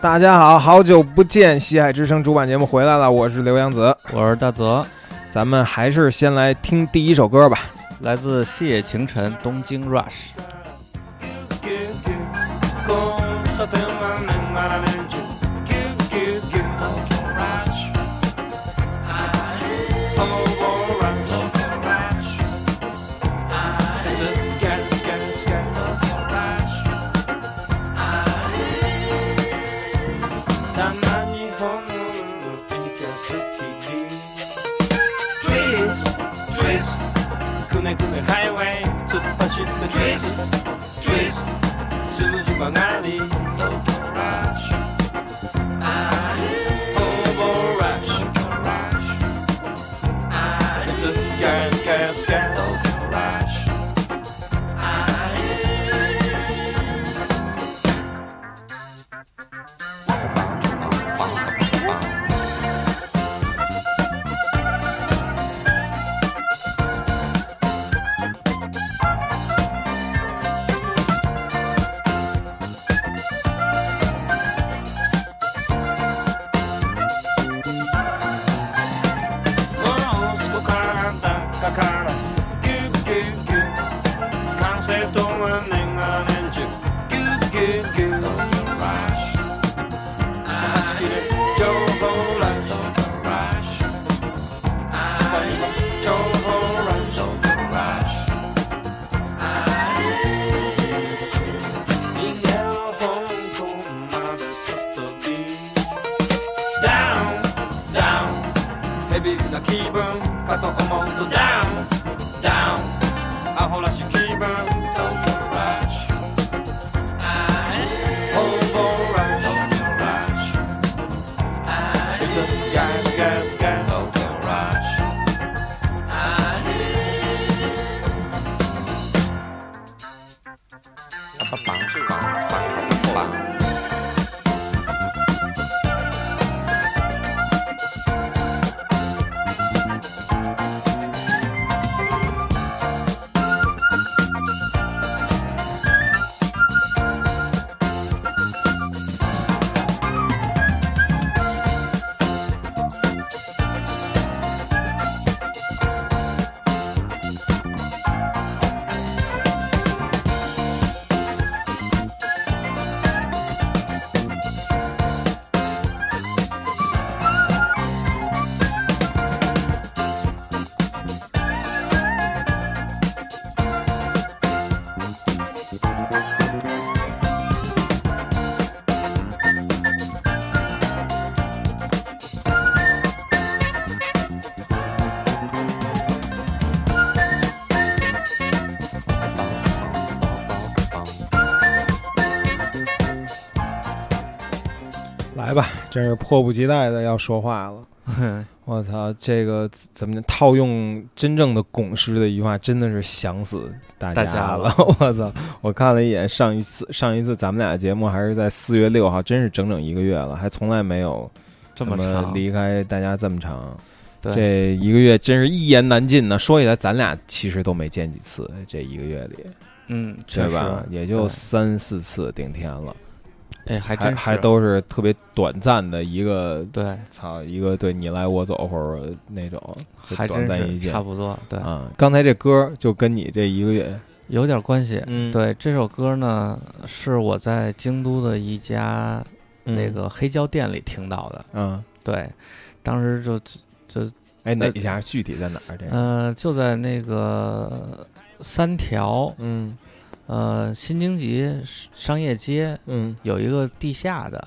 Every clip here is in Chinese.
大家好，好久不见！西海之声主板节目回来了，我是刘洋子，我是大泽，咱们还是先来听第一首歌吧，来自细野晴辰《东京 Rush》。来吧，真是迫不及待的要说话了。我操，这个怎么套用真正的拱师的一句话，真的是想死大家了。我操，我看了一眼上一次上一次咱们俩节目还是在四月六号，真是整整一个月了，还从来没有这么长离开大家这么长。对，这一个月真是一言难尽呢。说起来，咱俩其实都没见几次，这一个月里，嗯，对吧？也就三四次顶天了。哎，还还还都是特别短暂的一个，对，操，一个对你来我走或者那种，还短暂一见，差不多，对啊。刚才这歌就跟你这一个月有点关系，嗯，对，这首歌呢是我在京都的一家那个黑胶店里听到的，嗯，对，当时就就哎哪一家具体在哪儿？这嗯，就在那个三条，嗯。呃，新经济商业街，嗯，有一个地下的。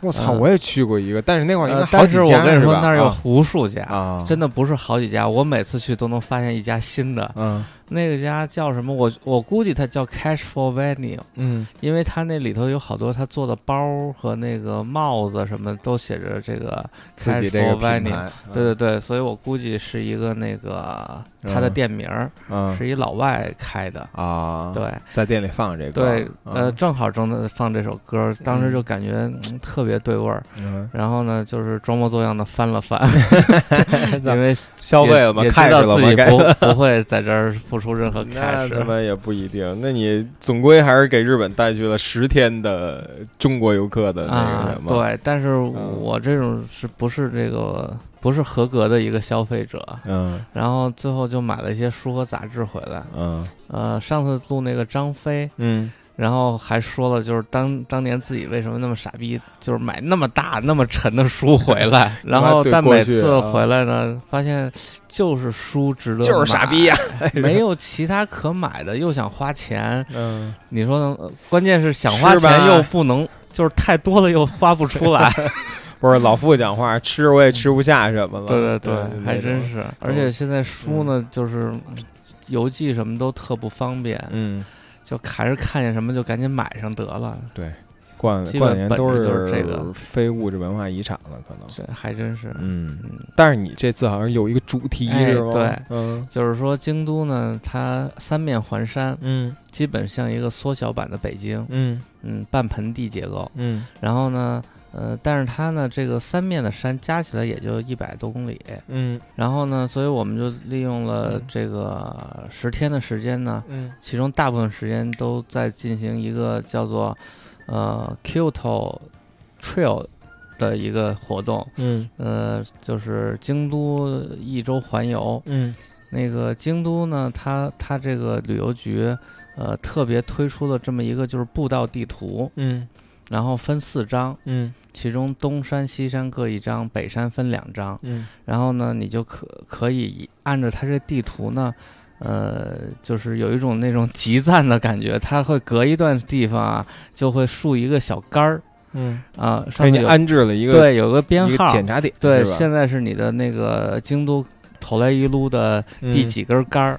我操，我也去过一个，但是那块儿应该好几家。但是我跟你说，那儿有无数家啊，真的不是好几家。我每次去都能发现一家新的。嗯。那个家叫什么？我我估计它叫 Cash for Venue，嗯，因为它那里头有好多他做的包和那个帽子什么都写着这个 Cash for Venue，对对对，所以我估计是一个那个他的店名儿，是一老外开的啊，对，在店里放这个，对，呃，正好正在放这首歌，当时就感觉特别对味儿，然后呢，就是装模作样的翻了翻，因为消费了嘛，也知道自己不不会在这儿。付出任何开始。那他妈也不一定。那你总归还是给日本带去了十天的中国游客的那个什么？对，但是我这种是不是这个不是合格的一个消费者？嗯。然后最后就买了一些书和杂志回来。嗯。呃，上次录那个张飞。嗯。然后还说了，就是当当年自己为什么那么傻逼，就是买那么大那么沉的书回来，然后但每次回来呢，发现就是书值得，就是傻逼呀，没有其他可买的，又想花钱，嗯，你说呢？关键是想花钱又不能，就是太多了又花不出来，不是老傅讲话，吃我也吃不下什么了，对对对，还真是，而且现在书呢，就是邮寄什么都特不方便，嗯。就还是看见什么就赶紧买上得了。对，冠冠年都是这个非物质文化遗产了，可能。这，还真是。嗯，但是你这次好像有一个主题是吧？对，嗯，就是说京都呢，它三面环山，嗯，基本像一个缩小版的北京，嗯嗯，半盆地结构，嗯，然后呢。呃，但是它呢，这个三面的山加起来也就一百多公里，嗯，然后呢，所以我们就利用了这个十天的时间呢，嗯，其中大部分时间都在进行一个叫做呃 Kyoto Trail 的一个活动，嗯，呃，就是京都一周环游，嗯，那个京都呢，它它这个旅游局呃特别推出了这么一个就是步道地图，嗯，然后分四张，嗯。其中东山、西山各一张，北山分两张。嗯，然后呢，你就可可以按照它这地图呢，呃，就是有一种那种集赞的感觉，它会隔一段地方啊，就会竖一个小杆儿。嗯啊，上面安置了一个对，有个编号检查点。对，现在是你的那个京都头来一路的第几根杆儿？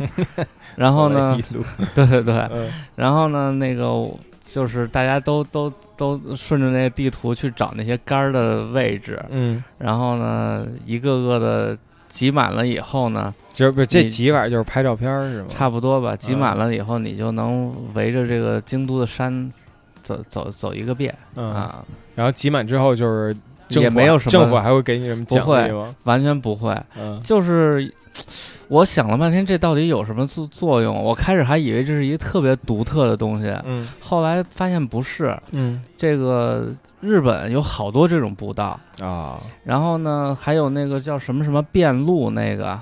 然后呢？对对对。然后呢？那个。就是大家都都都顺着那地图去找那些杆儿的位置，嗯，然后呢，一个个的挤满了以后呢，就是不是这挤完就是拍照片是吗？差不多吧，挤满了以后，你就能围着这个京都的山走走走一个遍啊。然后挤满之后就是也没有什么，政府还会给你什么奖励吗？完全不会，就是。我想了半天，这到底有什么作作用？我开始还以为这是一个特别独特的东西，嗯，后来发现不是，嗯，这个日本有好多这种步道啊，然后呢，还有那个叫什么什么变路那个，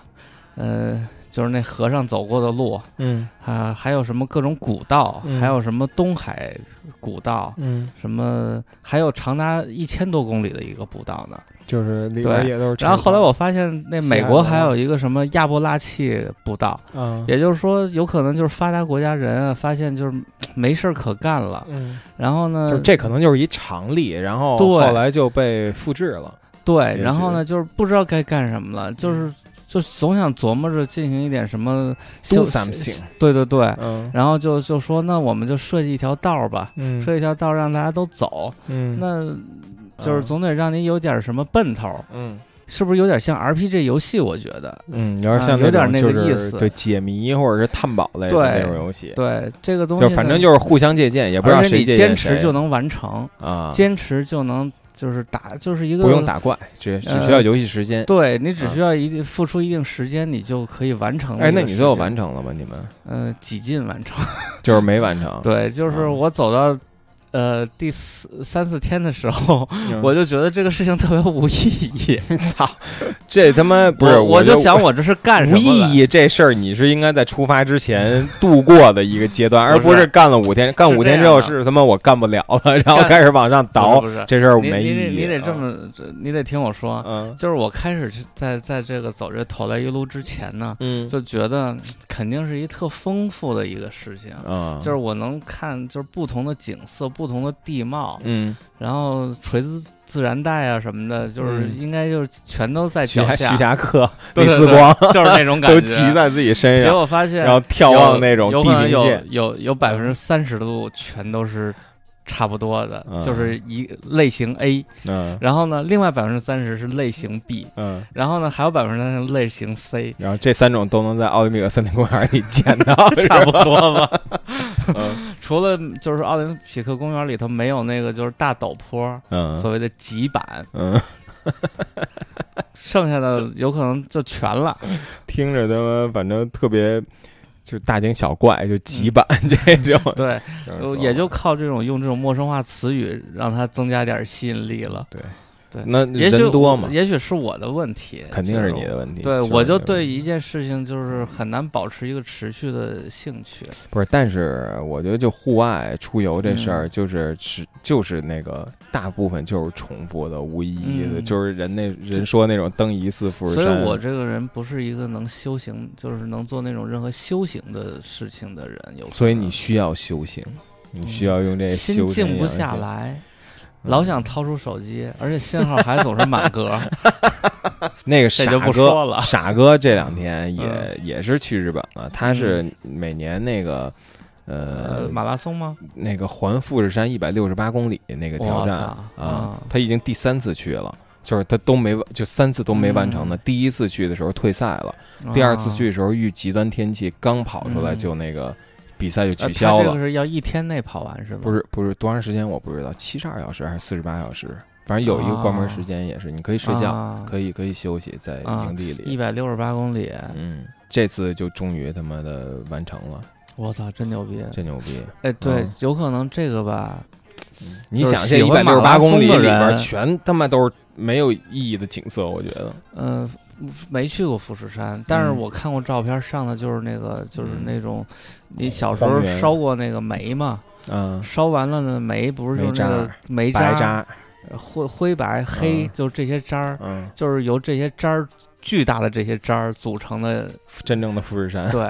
呃。就是那和尚走过的路，嗯啊，还有什么各种古道，还有什么东海古道，嗯，什么还有长达一千多公里的一个步道呢，就是里边也都是。然后后来我发现，那美国还有一个什么亚伯拉契步道，嗯，也就是说，有可能就是发达国家人啊，发现就是没事儿可干了，嗯，然后呢，这可能就是一常例，然后后来就被复制了，对，然后呢，就是不知道该干什么了，就是。就总想琢磨着进行一点什么，do something，对对对，嗯，然后就就说那我们就设计一条道儿吧，嗯，设计一条道让大家都走，嗯，那就是总得让你有点什么奔头，嗯，是不是有点像 RPG 游戏？我觉得，嗯，有点像有点那个意思，对，解谜或者是探宝类的那种游戏，对，这个东西就反正就是互相借鉴，也不知道谁借坚持就能完成啊，坚持就能。就是打，就是一个不用打怪，只只需要游戏时间。对你只需要一定付出一定时间，你就可以完成。哎，那你最后完成了吗？你们？嗯，几近完成，就是没完成。对，就是我走到。呃，第四三四天的时候，我就觉得这个事情特别无意义。操，这他妈不是！我就想，我这是干什么？无意义这事儿，你是应该在出发之前度过的一个阶段，而不是干了五天。干五天之后是他妈我干不了了，然后开始往上倒。这事儿没意义。你得这么，你得听我说。嗯，就是我开始在在这个走这头来一路之前呢，嗯，就觉得肯定是一特丰富的一个事情。嗯，就是我能看，就是不同的景色不。不同的地貌，嗯，然后垂直自然带啊什么的，就是应该就是全都在脚下。徐霞客、李四光，就是那种感觉，都骑在自己身上。结果发现，然后眺望那种地平线，有有百分之三十的路全都是。差不多的，就是一类型 A，嗯，然后呢，另外百分之三十是类型 B，嗯，然后呢，还有百分之三十类型 C，然后这三种都能在奥林匹克森林公园里见到，差不多吧。除了就是奥林匹克公园里头没有那个就是大陡坡，嗯，所谓的极板，嗯，剩下的有可能就全了。听着他妈反正特别。就是大惊小怪，就几版这种。对，也就靠这种用这种陌生化词语，让它增加点吸引力了。对。那人多嘛？也许是我的问题，肯定是你的问题。对，我就对一件事情就是很难保持一个持续的兴趣。不是，但是我觉得就户外出游这事儿，就是是就是那个大部分就是重复的、无意义的，就是人那人说那种登一次富士山。所以我这个人不是一个能修行，就是能做那种任何修行的事情的人。有，所以你需要修行，你需要用这心静不下来。老想掏出手机，而且信号还总是满格。那个傻哥，傻哥这两天也也是去日本了。他是每年那个呃马拉松吗？那个环富士山一百六十八公里那个挑战啊，他已经第三次去了，就是他都没就三次都没完成的。第一次去的时候退赛了，第二次去的时候遇极端天气，刚跑出来就那个。比赛就取消了。这个是要一天内跑完是吗？不是，不是多长时间我不知道，七十二小时还是四十八小时，反正有一个关门时间也是，你可以睡觉，可以可以休息在营地里。一百六十八公里，嗯，这次就终于他妈的完成了。我操，真牛逼！真牛逼！哎，对，有可能这个吧，你想这一百六十八公里里边全他妈都是没有意义的景色，我觉得。嗯。没去过富士山，但是我看过照片，上的就是那个，就是那种，你小时候烧过那个煤嘛，嗯，烧完了呢，煤不是就是那个煤渣，灰灰白黑，就这些渣儿，嗯，就是由这些渣儿巨大的这些渣儿组成的真正的富士山，对，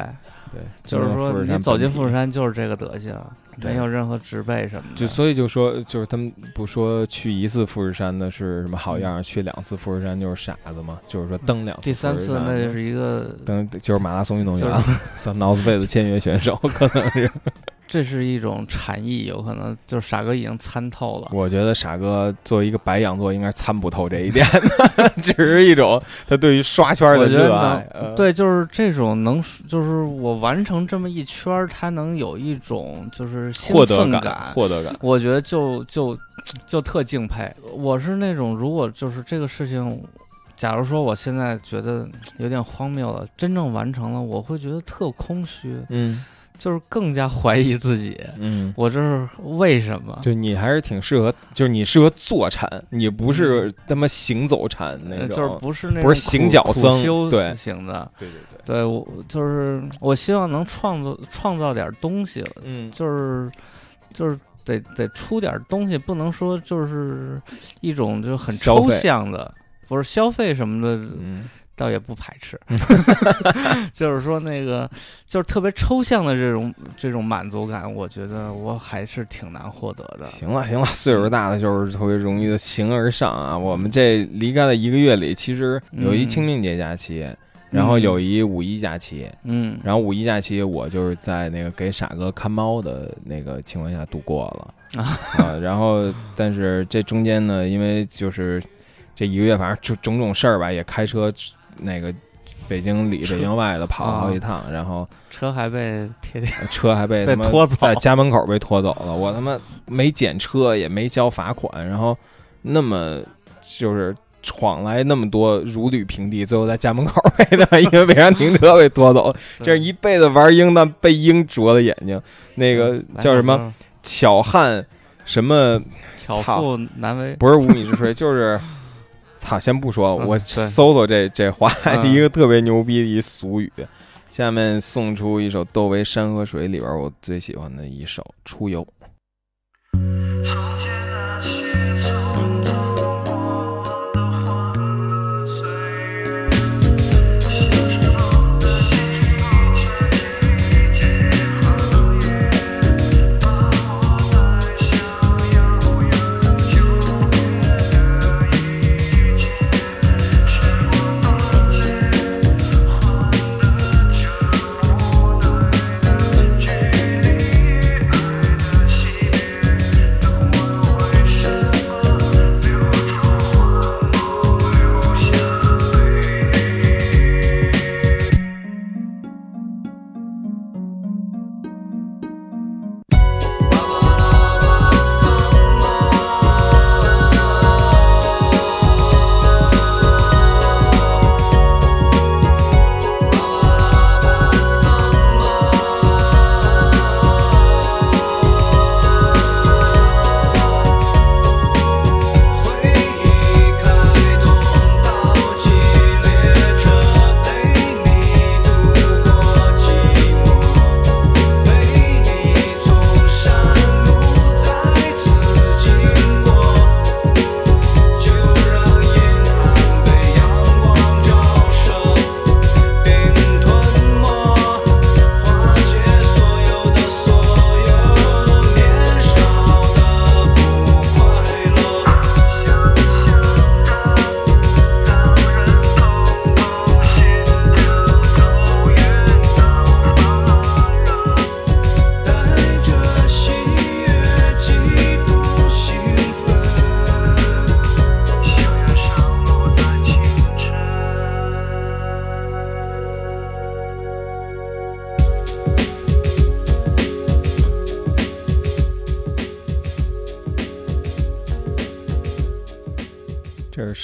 对，就是说你走进富士山就是这个德行。没有任何植被什么的，就所以就说，就是他们不说去一次富士山的是什么好样，去两次富士山就是傻子嘛？就是说登两次，第三次那就是一个登就是马拉松运动员，算脑子被子签约选手，可能是。这是一种禅意，有可能就是傻哥已经参透了。我觉得傻哥作为一个白羊座，应该参不透这一点，只是一种他对于刷圈的热爱。对，就是这种能，就是我完成这么一圈，他能有一种就是获得感，获得感。我觉得就就就特敬佩。我是那种，如果就是这个事情，假如说我现在觉得有点荒谬了，真正完成了，我会觉得特空虚。嗯。就是更加怀疑自己，嗯，我这是为什么？就你还是挺适合，就是你适合坐禅，你不是他妈行走禅那种，就是不是那不是行脚僧对。型的，对对对，对我就是我希望能创造创造点东西，嗯，就是就是得得出点东西，不能说就是一种就很抽象的，不是消费什么的，嗯。倒也不排斥，就是说那个，就是特别抽象的这种这种满足感，我觉得我还是挺难获得的。行了行了，岁数大的就是特别容易的形而上啊。我们这离开了一个月里，其实有一清明节假期，然后有一五一假期，嗯，然后五一假期我就是在那个给傻哥看猫的那个情况下度过了啊。然后但是这中间呢，因为就是这一个月，反正就种种事儿吧，也开车。那个北京里、北京外的跑了好几趟，然后车还被贴贴，车还被被拖走，在家门口被拖走了。我他妈没检车，也没交罚款，然后那么就是闯来那么多如履平地，最后在家门口被他，因为违章停车被拖走了。这是一辈子玩鹰的，被鹰啄了眼睛。那个叫什么巧汉什么巧妇难为，不是无米之炊，就是。好，先不说，我搜搜这这话，一个特别牛逼的一俗语。下面送出一首窦唯《山河水》里边我最喜欢的一首《出游》。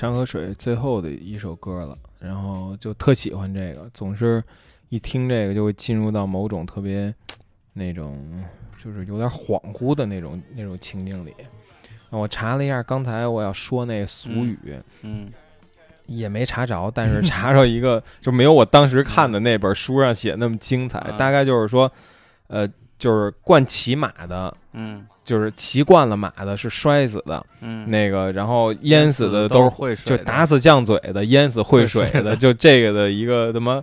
山河水最后的一首歌了，然后就特喜欢这个，总是一听这个就会进入到某种特别那种就是有点恍惚的那种那种情境里。我查了一下，刚才我要说那俗语，嗯，也没查着，但是 查着一个就没有我当时看的那本书上写那么精彩。大概就是说，呃，就是惯骑马的，嗯。就是骑惯了马的是摔死的，嗯，那个然后淹死的都是会水就打死犟嘴的，淹死会水的，就这个的一个什么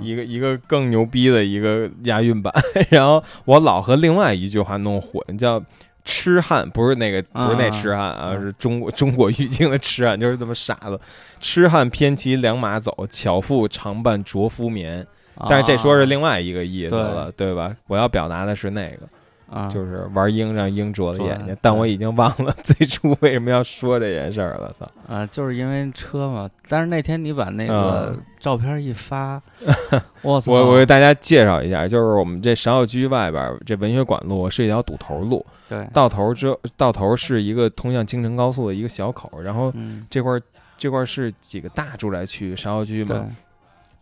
一个一个更牛逼的一个押韵版。然后我老和另外一句话弄混，叫痴汉，不是那个不是那痴汉啊，是中国中国语境的痴汉，就是这么傻子。痴汉偏骑良马走，巧妇常伴拙夫眠。但是这说是另外一个意思了，对吧？我要表达的是那个。啊，就是玩鹰让鹰啄了眼睛，但我已经忘了最初为什么要说这件事儿了。操啊，就是因为车嘛。但是那天你把那个照片一发，我操！我我给大家介绍一下，就是我们这芍药居外边这文学馆路是一条堵头路，对，到头之到头是一个通向京承高速的一个小口，然后这块这块是几个大住宅区，芍药居嘛，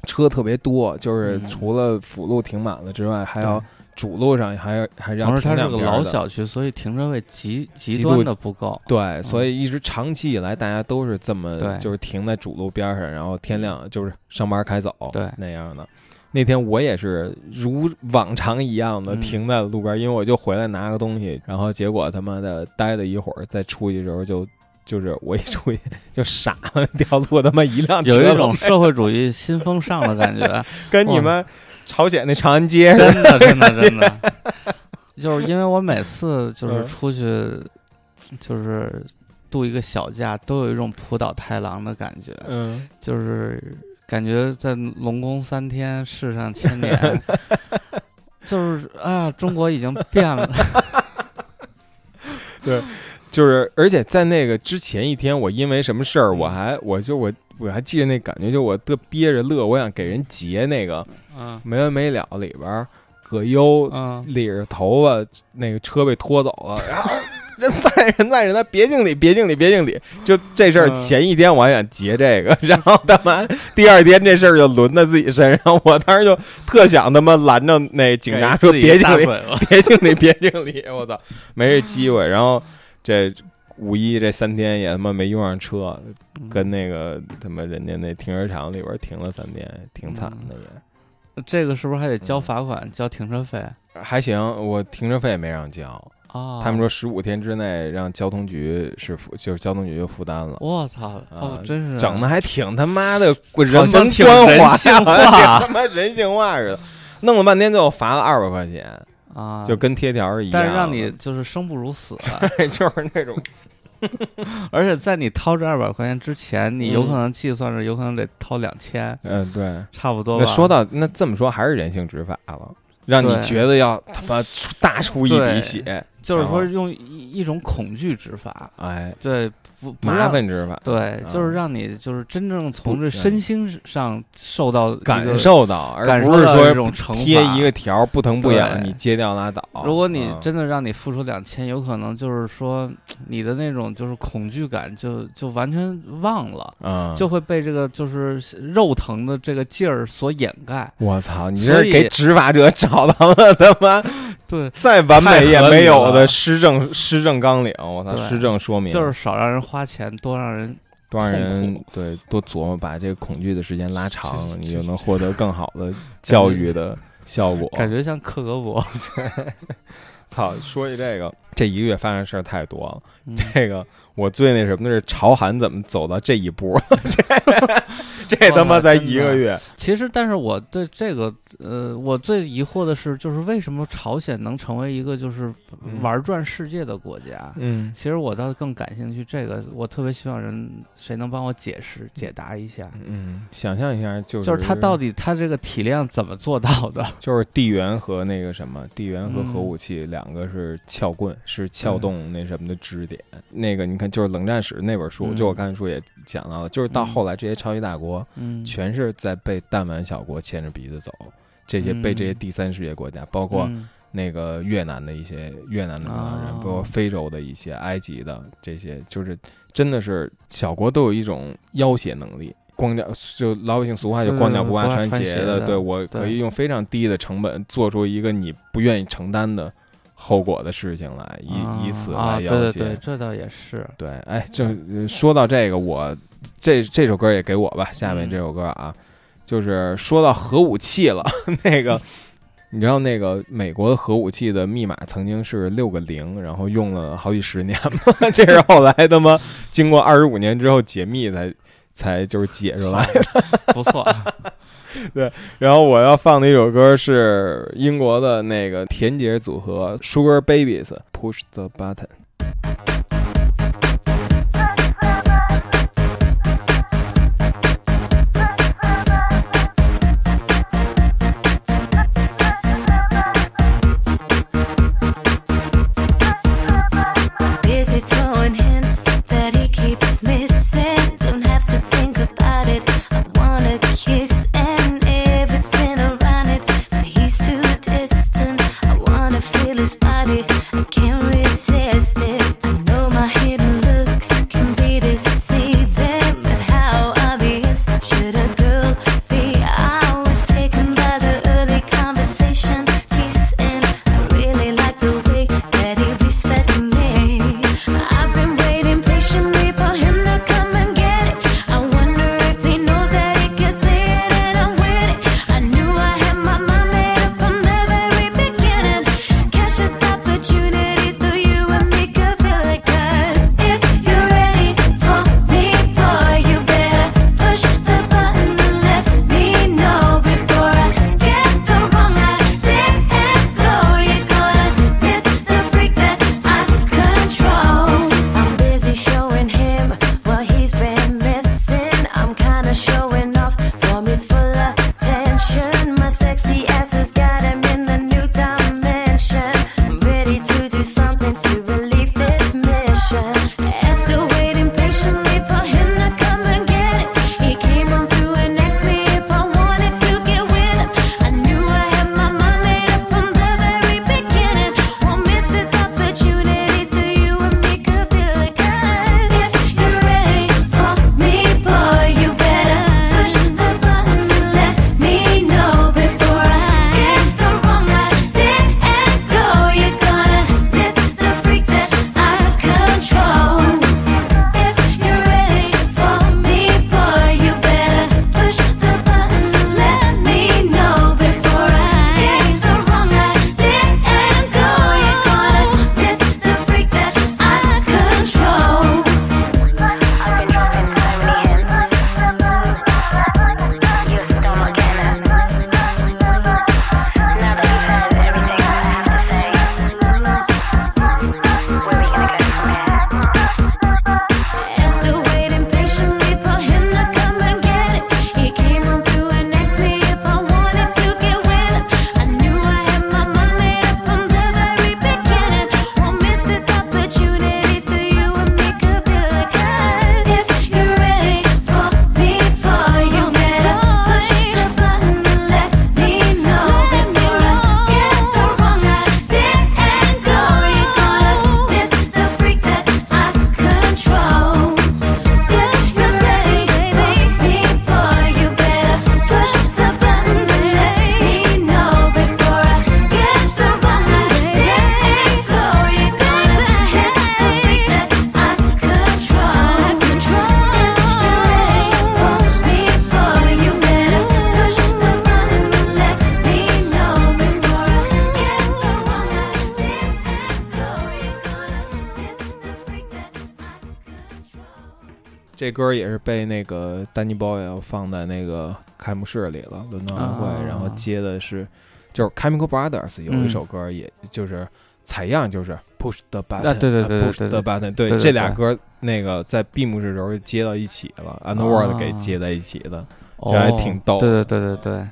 车特别多，就是除了辅路停满了之外，还要。主路上还还让同时它是个老小区，所以停车位极极端的不够。对，所以一直长期以来大家都是这么，就是停在主路边上，然后天亮就是上班开走，对那样的。那天我也是如往常一样的停在路边，因为我就回来拿个东西，然后结果他妈的待了一会儿，再出去的时候就就是我一出去就傻了，掉路他妈一辆车，有一种社会主义新风尚的感觉，跟你们。朝鲜那长安街，真的真的真 的，就是因为我每次就是出去，就是度一个小假，都有一种浦岛太郎的感觉，嗯，就是感觉在龙宫三天，世上千年，就是啊，中国已经变了，对，就是而且在那个之前一天，我因为什么事儿，我还我就我。我还记得那感觉，就我特憋着乐，我想给人截那个，嗯，没完没了里边葛优，嗯，理着头发，那个车被拖走了，然后人在人在人，他别敬礼，别敬礼，别敬礼，就这事儿前一天我还想截这个，然后他妈第二天这事儿就轮到自己身上，我当时就特想他妈拦着那警察说别敬礼，别敬礼，别敬礼，我操，没这机会，然后这。五一这三天也他妈没用上车，跟那个他妈人家那停车场里边停了三天，挺惨的也。这个是不是还得交罚款、交停车费？还行，我停车费也没让交啊。他们说十五天之内让交通局是负，就是交通局就负担了。我操！哦，真是整的还挺他妈的人文关怀，挺 他妈人性化似的，弄了半天最后罚了二百块钱。啊，就跟贴条一样，但是让你就是生不如死，就是那种。而且在你掏这二百块钱之前，你有可能计算着有可能得掏两千。嗯，对，差不多。那说到那这么说，还是人性执法了，让你觉得要他妈出大出一笔血，就是说用一一种恐惧执法。哎，对。不麻烦执法，对，就是让你就是真正从这身心上受到感受到，而不是说这种贴一个条不疼不痒，你揭掉拉倒。如果你真的让你付出两千，有可能就是说你的那种就是恐惧感就就完全忘了，就会被这个就是肉疼的这个劲儿所掩盖。我操，你这是给执法者找到了他妈 对再完美也没有的施政施政纲领。我操，施政说明就是少让人。花钱多让人多让人对多琢磨，把这个恐惧的时间拉长，你就能获得更好的教育的效果。感觉像克格勃。操，说起这个，这一个月发生事儿太多了。这个我最那什么的是朝韩怎么走到这一步？这他妈才一个月。其实，但是我对这个，呃，我最疑惑的是，就是为什么朝鲜能成为一个就是玩转世界的国家？嗯，其实我倒更感兴趣这个，我特别希望人谁能帮我解释解答一下。嗯，想象一下，就是就是他到底他这个体量怎么做到的？就是地缘和那个什么，地缘和核武器两个是撬棍，是撬动那什么的支点。那个你看，就是冷战史那本书，就我刚才说也讲到了，就是到后来这些超级大国。嗯，全是在被弹丸小国牵着鼻子走，这些被这些第三世界国家，包括那个越南的一些越南的领导人，包括非洲的一些埃及的这些，就是真的是小国都有一种要挟能力。光脚就老百姓俗话就光脚不怕穿鞋的，对我可以用非常低的成本做出一个你不愿意承担的后果的事情来，以以此来要挟。对对对，这倒也是。对，哎，就说到这个，我这这首歌也给我吧。下面这首歌啊，就是说到核武器了，那个。你知道那个美国的核武器的密码曾经是六个零，然后用了好几十年吗？这是后来他妈经过二十五年之后解密才才就是解出来的，不错。对，然后我要放的一首歌是英国的那个甜姐组合 Sugar Babies Push the Button。这歌也是被那个丹尼鲍要放在那个开幕式里了，伦敦奥运会，然后接的是，就是 Chemical Brothers 有一首歌，也就是采样，就是 Push the Button，对对对，Push the Button，对这俩歌那个在闭幕式时候接到一起了，Underworld 给接在一起的，这还挺逗。对对对对对。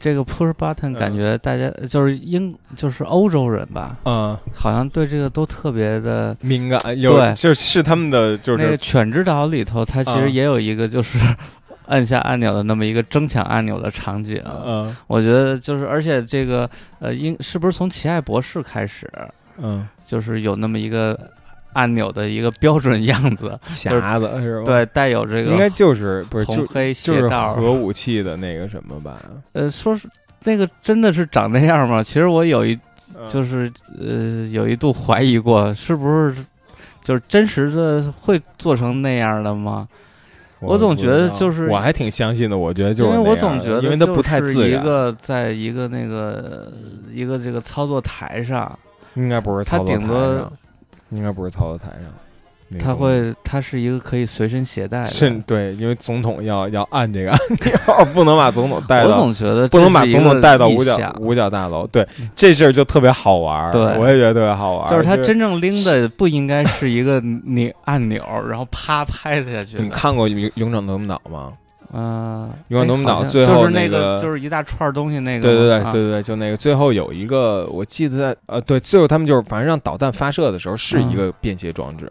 这个 push button 感觉大家就是英就是欧洲人吧，嗯，好像对这个都特别的敏感，对，就是是他们的就是那个犬之岛里头，它其实也有一个就是 按下按钮的那么一个争抢按钮的场景。嗯，我觉得就是，而且这个呃，英是不是从奇爱博士开始？嗯，就是有那么一个按钮的一个标准样子，匣子是吧？对，带有这个应该就是不是红黑就是核武器的那个什么吧？呃，说是那个真的是长那样吗？其实我有一就是呃有一度怀疑过，是不是就是真实的会做成那样的吗？我总觉得就是我还挺相信的，我觉得就是因为我总觉得因为它不太自然，一个在一个那个一个这个操作台上。应该不是，他顶多应该不是操作台上，他会，它是一个可以随身携带的。是，对，因为总统要要按这个按钮，不能把总统带到。我总觉得不能把总统带到五角五角大楼。对，这事儿就特别好玩。对，我也觉得特别好玩。就是他真正拎的不应该是一个那按钮，然后啪拍下去。你看过《勇勇者斗恶岛》吗？嗯，勇者斗恶岛最后那个就是一大串东西，那个对对对对对对，就那个最后有一个，我记得在呃，对，最后他们就是反正让导弹发射的时候是一个便携装置，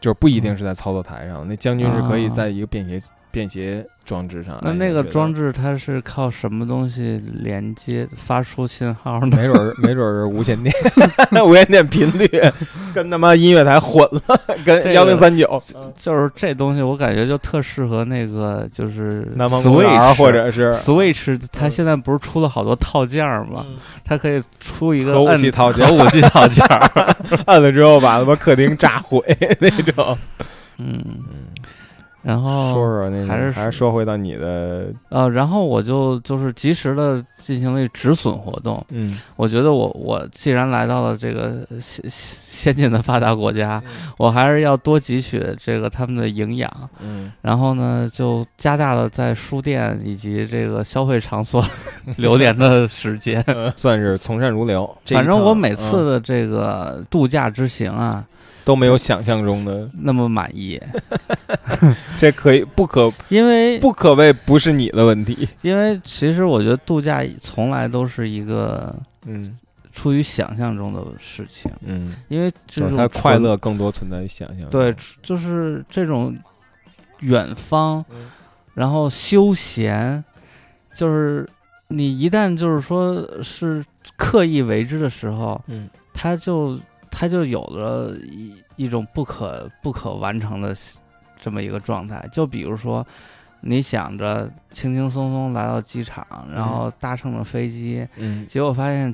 就是不一定是在操作台上，那将军是可以在一个便携便携。装置上，那那个装置它是靠什么东西连接发出信号呢？没准儿，没准儿是无线电，无线电频率 跟他妈音乐台混了，跟幺零三九，就是这东西，我感觉就特适合那个就是 Switch 或者是 Switch，它现在不是出了好多套件吗？它可以出一个核武器套件，核武器套件，按了之后把他妈客厅炸毁那种，嗯。然后说说那还是还是说回到你的呃，然后我就就是及时的进行了止损活动。嗯，我觉得我我既然来到了这个先先进的发达国家，我还是要多汲取这个他们的营养。嗯，然后呢，就加大了在书店以及这个消费场所 流连的时间，算是从善如流。反正我每次的这个度假之行啊。都没有想象中的那么满意，这可以不可，因为不可谓不是你的问题。因为其实我觉得度假从来都是一个嗯，出于想象中的事情，嗯，因为这种它快乐更多存在于想象。对，就是这种远方，然后休闲，就是你一旦就是说是刻意为之的时候，嗯，他就。他就有了一一种不可不可完成的这么一个状态，就比如说，你想着轻轻松松来到机场，然后搭乘了飞机，嗯，结果发现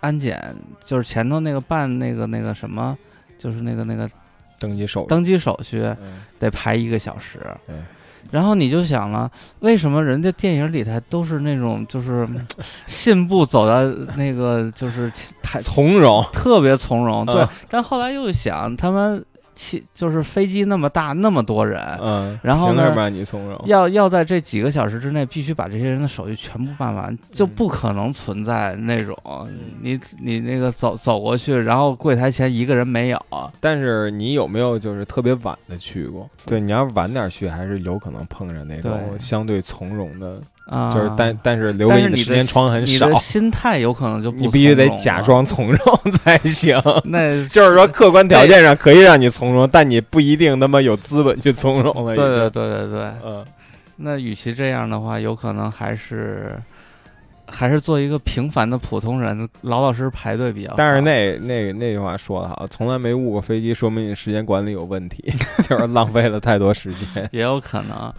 安检就是前头那个办那个那个什么，就是那个那个登机手登机手续得排一个小时，对。然后你就想了，为什么人家电影里头都是那种就是 信步走的那个就是太从容，特别从容。对，但后来又想他们。气就是飞机那么大那么多人，嗯，然后呢，要要在这几个小时之内必须把这些人的手续全部办完，就不可能存在那种你你那个走走过去，然后柜台前一个人没有。但是你有没有就是特别晚的去过？对，你要是晚点去，还是有可能碰上那种相对从容的。啊，就是但但是留给你的时间窗很少，你的心态有可能就你必须得假装从容 才行。那就是说客观条件上可以让你从容，但你不一定那么有资本去从容了。对对对对对，嗯，那与其这样的话，有可能还是。还是做一个平凡的普通人，老老实实排队比较好。但是那那那句话说的好，从来没误过飞机，说明你时间管理有问题，就是浪费了太多时间。也有可能，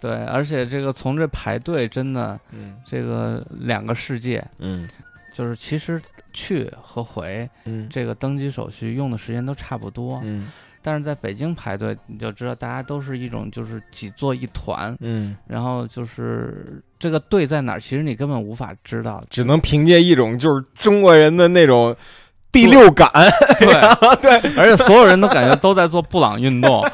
对，而且这个从这排队真的，嗯，这个两个世界，嗯，就是其实去和回，嗯，这个登机手续用的时间都差不多，嗯。但是在北京排队，你就知道大家都是一种就是挤作一团，嗯，然后就是这个队在哪儿，其实你根本无法知道，只能凭借一种就是中国人的那种第六感，对 对，而且所有人都感觉都在做布朗运动。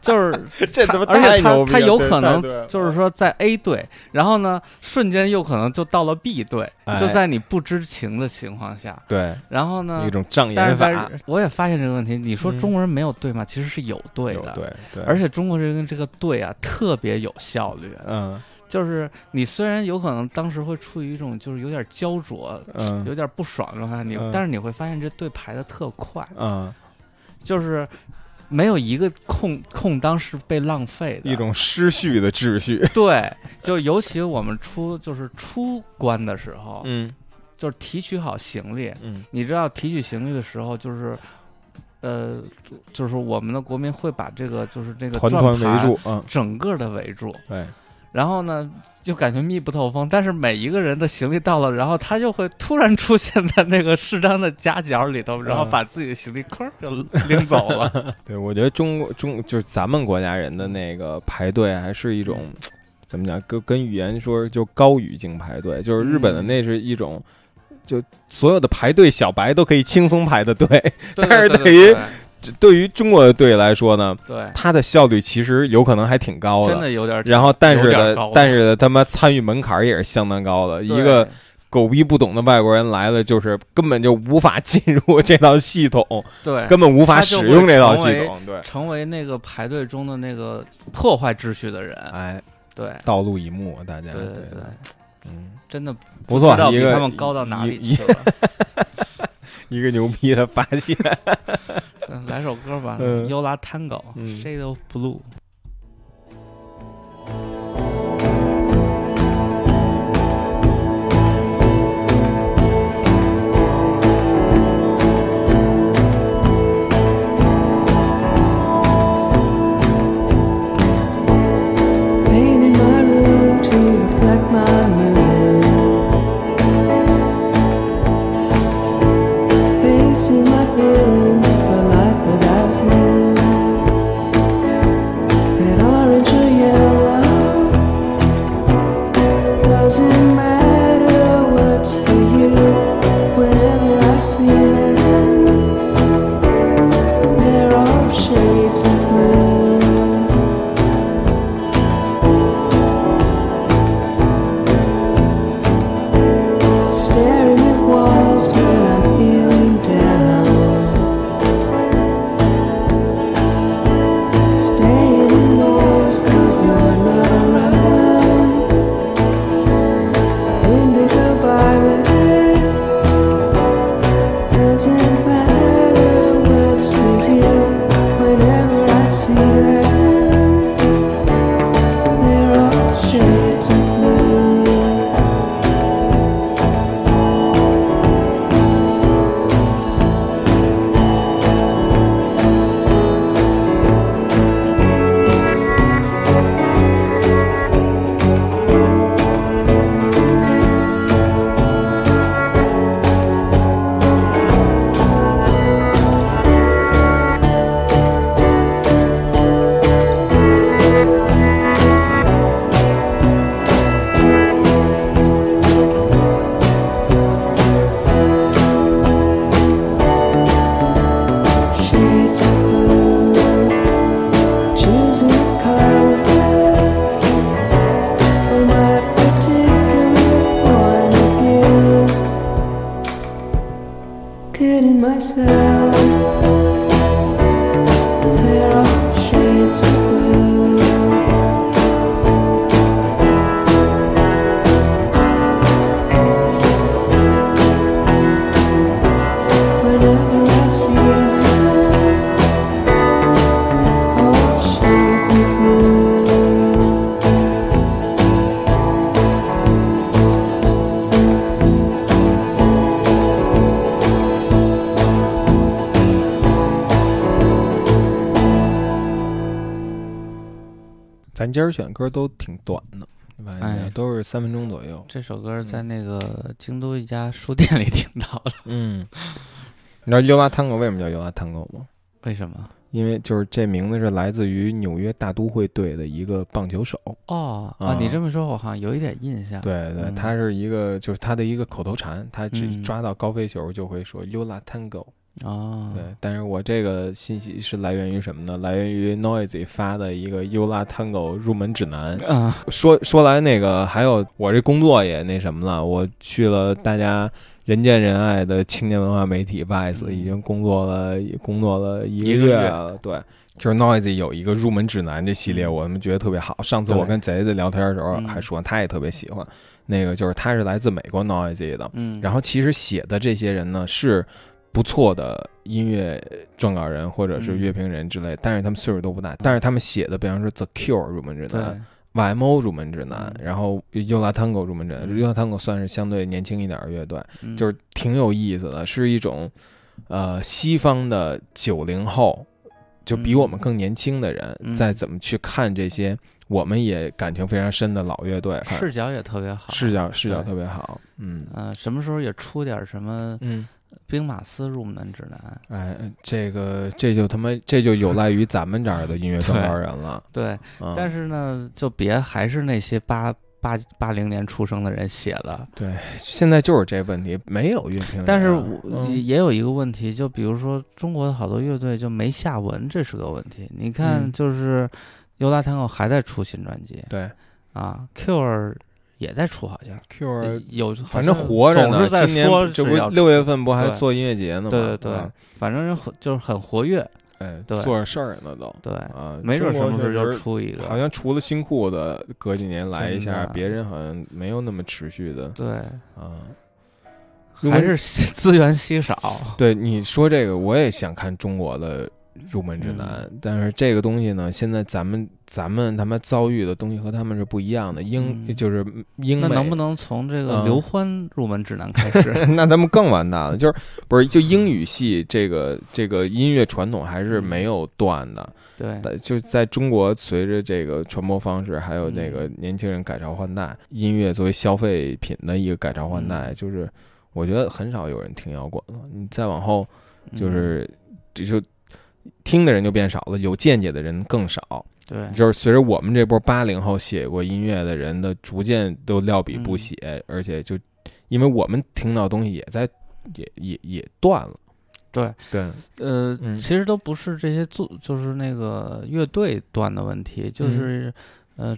就是 这怎么？而且他他有可能就是说在 A 队，然后呢，瞬间又可能就到了 B 队，就在你不知情的情况下。对。然后呢？一种障眼法。我也发现这个问题。你说中国人没有队吗？其实是有队的。对对。而且中国人这个队啊，特别有效率。嗯。就是你虽然有可能当时会处于一种就是有点焦灼，嗯，有点不爽的话，你但是你会发现这队排的特快。嗯。就是。没有一个空空当是被浪费的，一种失序的秩序。对，就尤其我们出就是出关的时候，嗯，就是提取好行李，嗯，你知道提取行李的时候，就是呃，就是我们的国民会把这个就是这个团团围住，嗯，整个的围住，对。然后呢，就感觉密不透风。但是每一个人的行李到了，然后他就会突然出现在那个适当的夹角里头，然后把自己的行李哐就拎走了。对，我觉得中国中就是咱们国家人的那个排队，还是一种怎么讲？跟跟语言说就高语境排队，就是日本的那是一种，就所有的排队小白都可以轻松排的队，但是对于。对于中国的队来说呢，对他的效率其实有可能还挺高的，真的有点。然后，但是的，但是的，他妈参与门槛也是相当高的。一个狗逼不懂的外国人来了，就是根本就无法 进入这套系统，对，根本无法使用这套系统，对，成为那个排队中的那个破坏秩序的人。哎，对，道路一目，大家对对对，嗯，真的不错，一个他们高到哪里去了？一个牛逼的发现。来首歌吧，《Yola Tango》，Shade of Blue。今儿选歌都挺短的，哎，都是三分钟左右。这首歌在那个京都一家书店里听到的。嗯，你知道拉 Tango 为什么叫拉 Tango 吗？为什么？因为就是这名字是来自于纽约大都会队的一个棒球手。哦啊，你这么说，我好像有一点印象。对对，他是一个，就是他的一个口头禅，他只抓到高飞球就会说拉 Tango。哦，对，但是我这个信息是来源于什么呢？来源于 Noisy 发的一个 Ula Tango 入门指南。啊，说说来那个，还有我这工作也那什么了，我去了大家人见人爱的青年文化媒体 Vice，已经工作了工作了一个月了。对，就是 Noisy 有一个入门指南这系列，我们觉得特别好。上次我跟贼贼聊天的时候还说，他也特别喜欢。那个就是他是来自美国 Noisy 的，嗯，然后其实写的这些人呢是。不错的音乐撰稿人或者是乐评人之类，但是他们岁数都不大，但是他们写的，比方说《The Cure》入门指南。YMO 入门指南，然后 Ula Tango 入门指南，Ula Tango 算是相对年轻一点的乐队，就是挺有意思的，是一种呃西方的九零后，就比我们更年轻的人在怎么去看这些我们也感情非常深的老乐队，视角也特别好，视角视角特别好，嗯。呃，什么时候也出点什么嗯。兵马司入门指南，哎，这个这就他妈这就有赖于咱们这儿的音乐创作人了。对，但是呢，就别还是那些八八八零年出生的人写的。对，现在就是这问题，没有乐评。但是也有一个问题，就比如说中国的好多乐队就没下文，这是个问题。你看，就是尤拉坦克还在出新专辑。对，啊，Q。也在出，好像 Q 有，反正活着呢。今年这不六月份不还做音乐节呢吗？对对对，反正就是很活跃，哎，对，做事儿呢都。对啊，没准什么时候就出一个。好像除了新裤子隔几年来一下，别人好像没有那么持续的。对啊，还是 资源稀少。对你说这个，我也想看中国的。入门指南，但是这个东西呢，现在咱们咱们他妈遭遇的东西和他们是不一样的。英就是英，那能不能从这个刘欢入门指南开始？那他们更完蛋了。就是不是就英语系这个这个音乐传统还是没有断的。对，就在中国，随着这个传播方式，还有那个年轻人改朝换代，音乐作为消费品的一个改朝换代，就是我觉得很少有人听摇滚了。你再往后，就是就就。听的人就变少了，有见解的人更少。对，就是随着我们这波八零后写过音乐的人的逐渐都撂笔不写，而且就因为我们听到东西也在也也也断了。对。对，呃，其实都不是这些做，就是那个乐队断的问题，就是呃，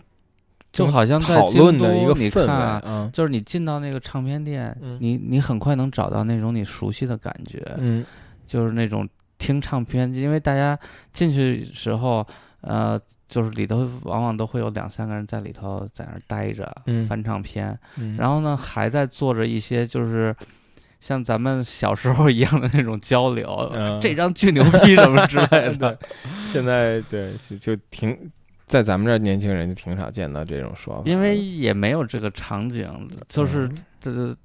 就好像在论的一个氛围，就是你进到那个唱片店，你你很快能找到那种你熟悉的感觉，嗯，就是那种。听唱片，因为大家进去时候，呃，就是里头往往都会有两三个人在里头在那儿待着，翻唱片，然后呢还在做着一些就是像咱们小时候一样的那种交流，这张巨牛逼什么之类的。现在对就挺在咱们这年轻人就挺少见到这种说法，因为也没有这个场景，就是这。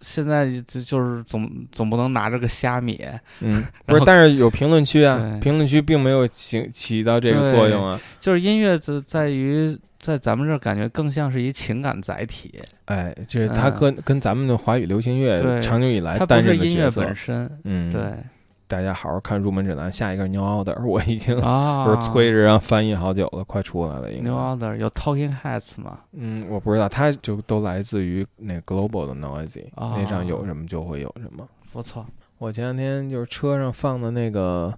现在就就是总总不能拿着个虾米，嗯，不是，但是有评论区啊，评论区并没有起起到这个作用啊。就是音乐在在于在咱们这儿感觉更像是一情感载体，哎，就是它跟跟咱们的华语流行乐长久以来它不是音乐本身，嗯，对。大家好好看入门指南，下一个 New Order，我已经不是催着让翻译好久了，快出来了。应该 New Order 有 Talking Heads 吗？嗯，我不知道，它就都来自于那 Global 的 Noisy，那上有什么就会有什么。不错，我前两天就是车上放的那个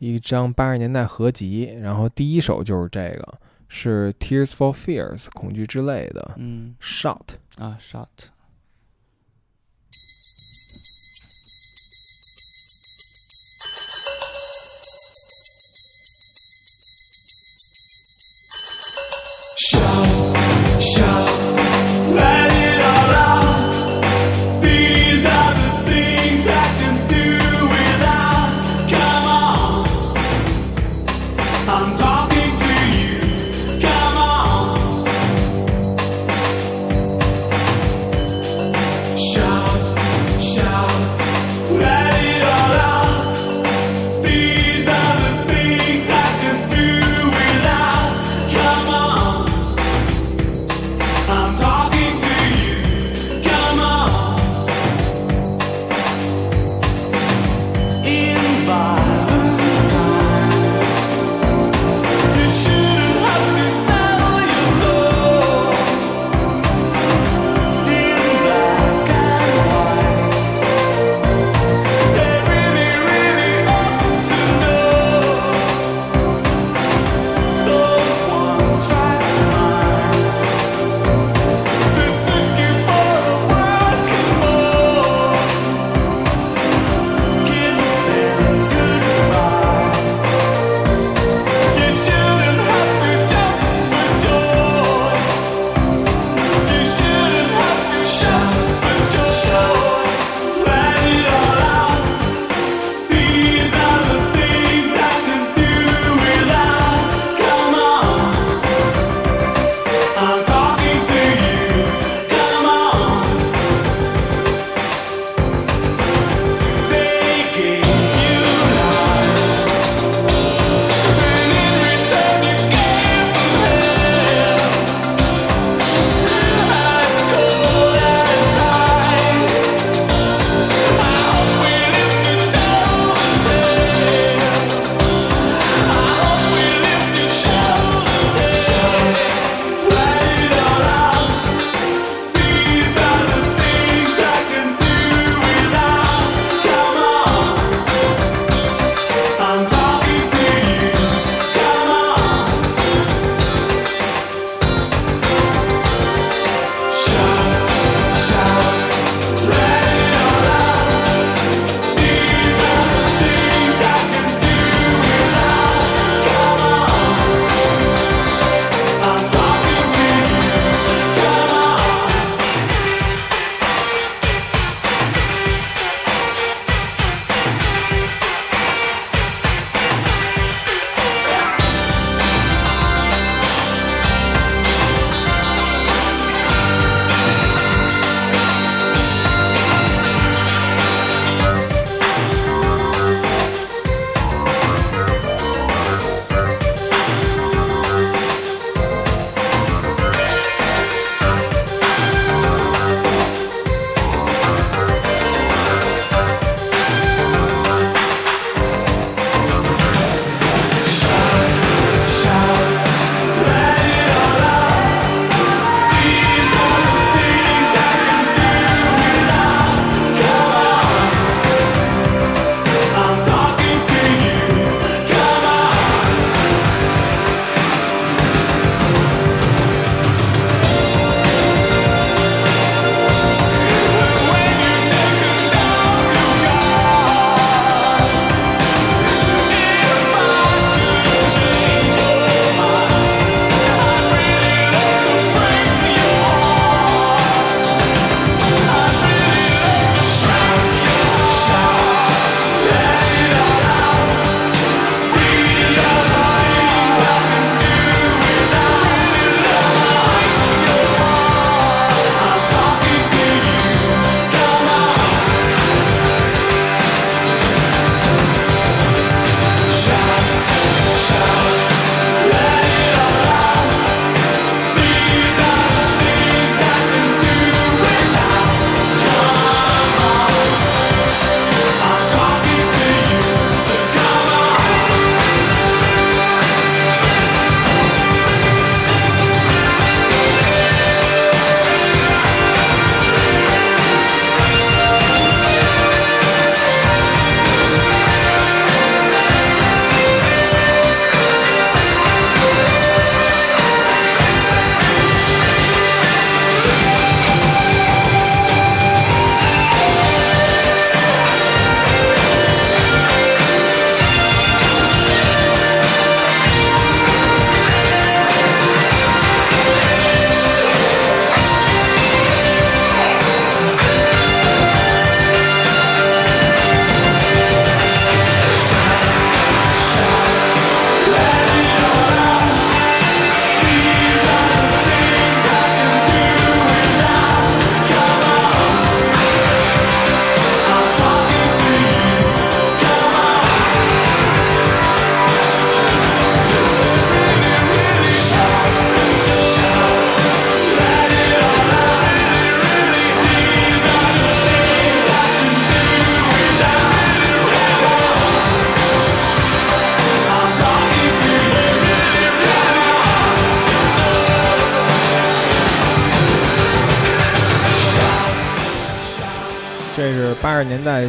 一张八十年代合集，然后第一首就是这个，是 Tears for Fears 恐惧之类的，嗯，Shot 啊，Shot。show, show.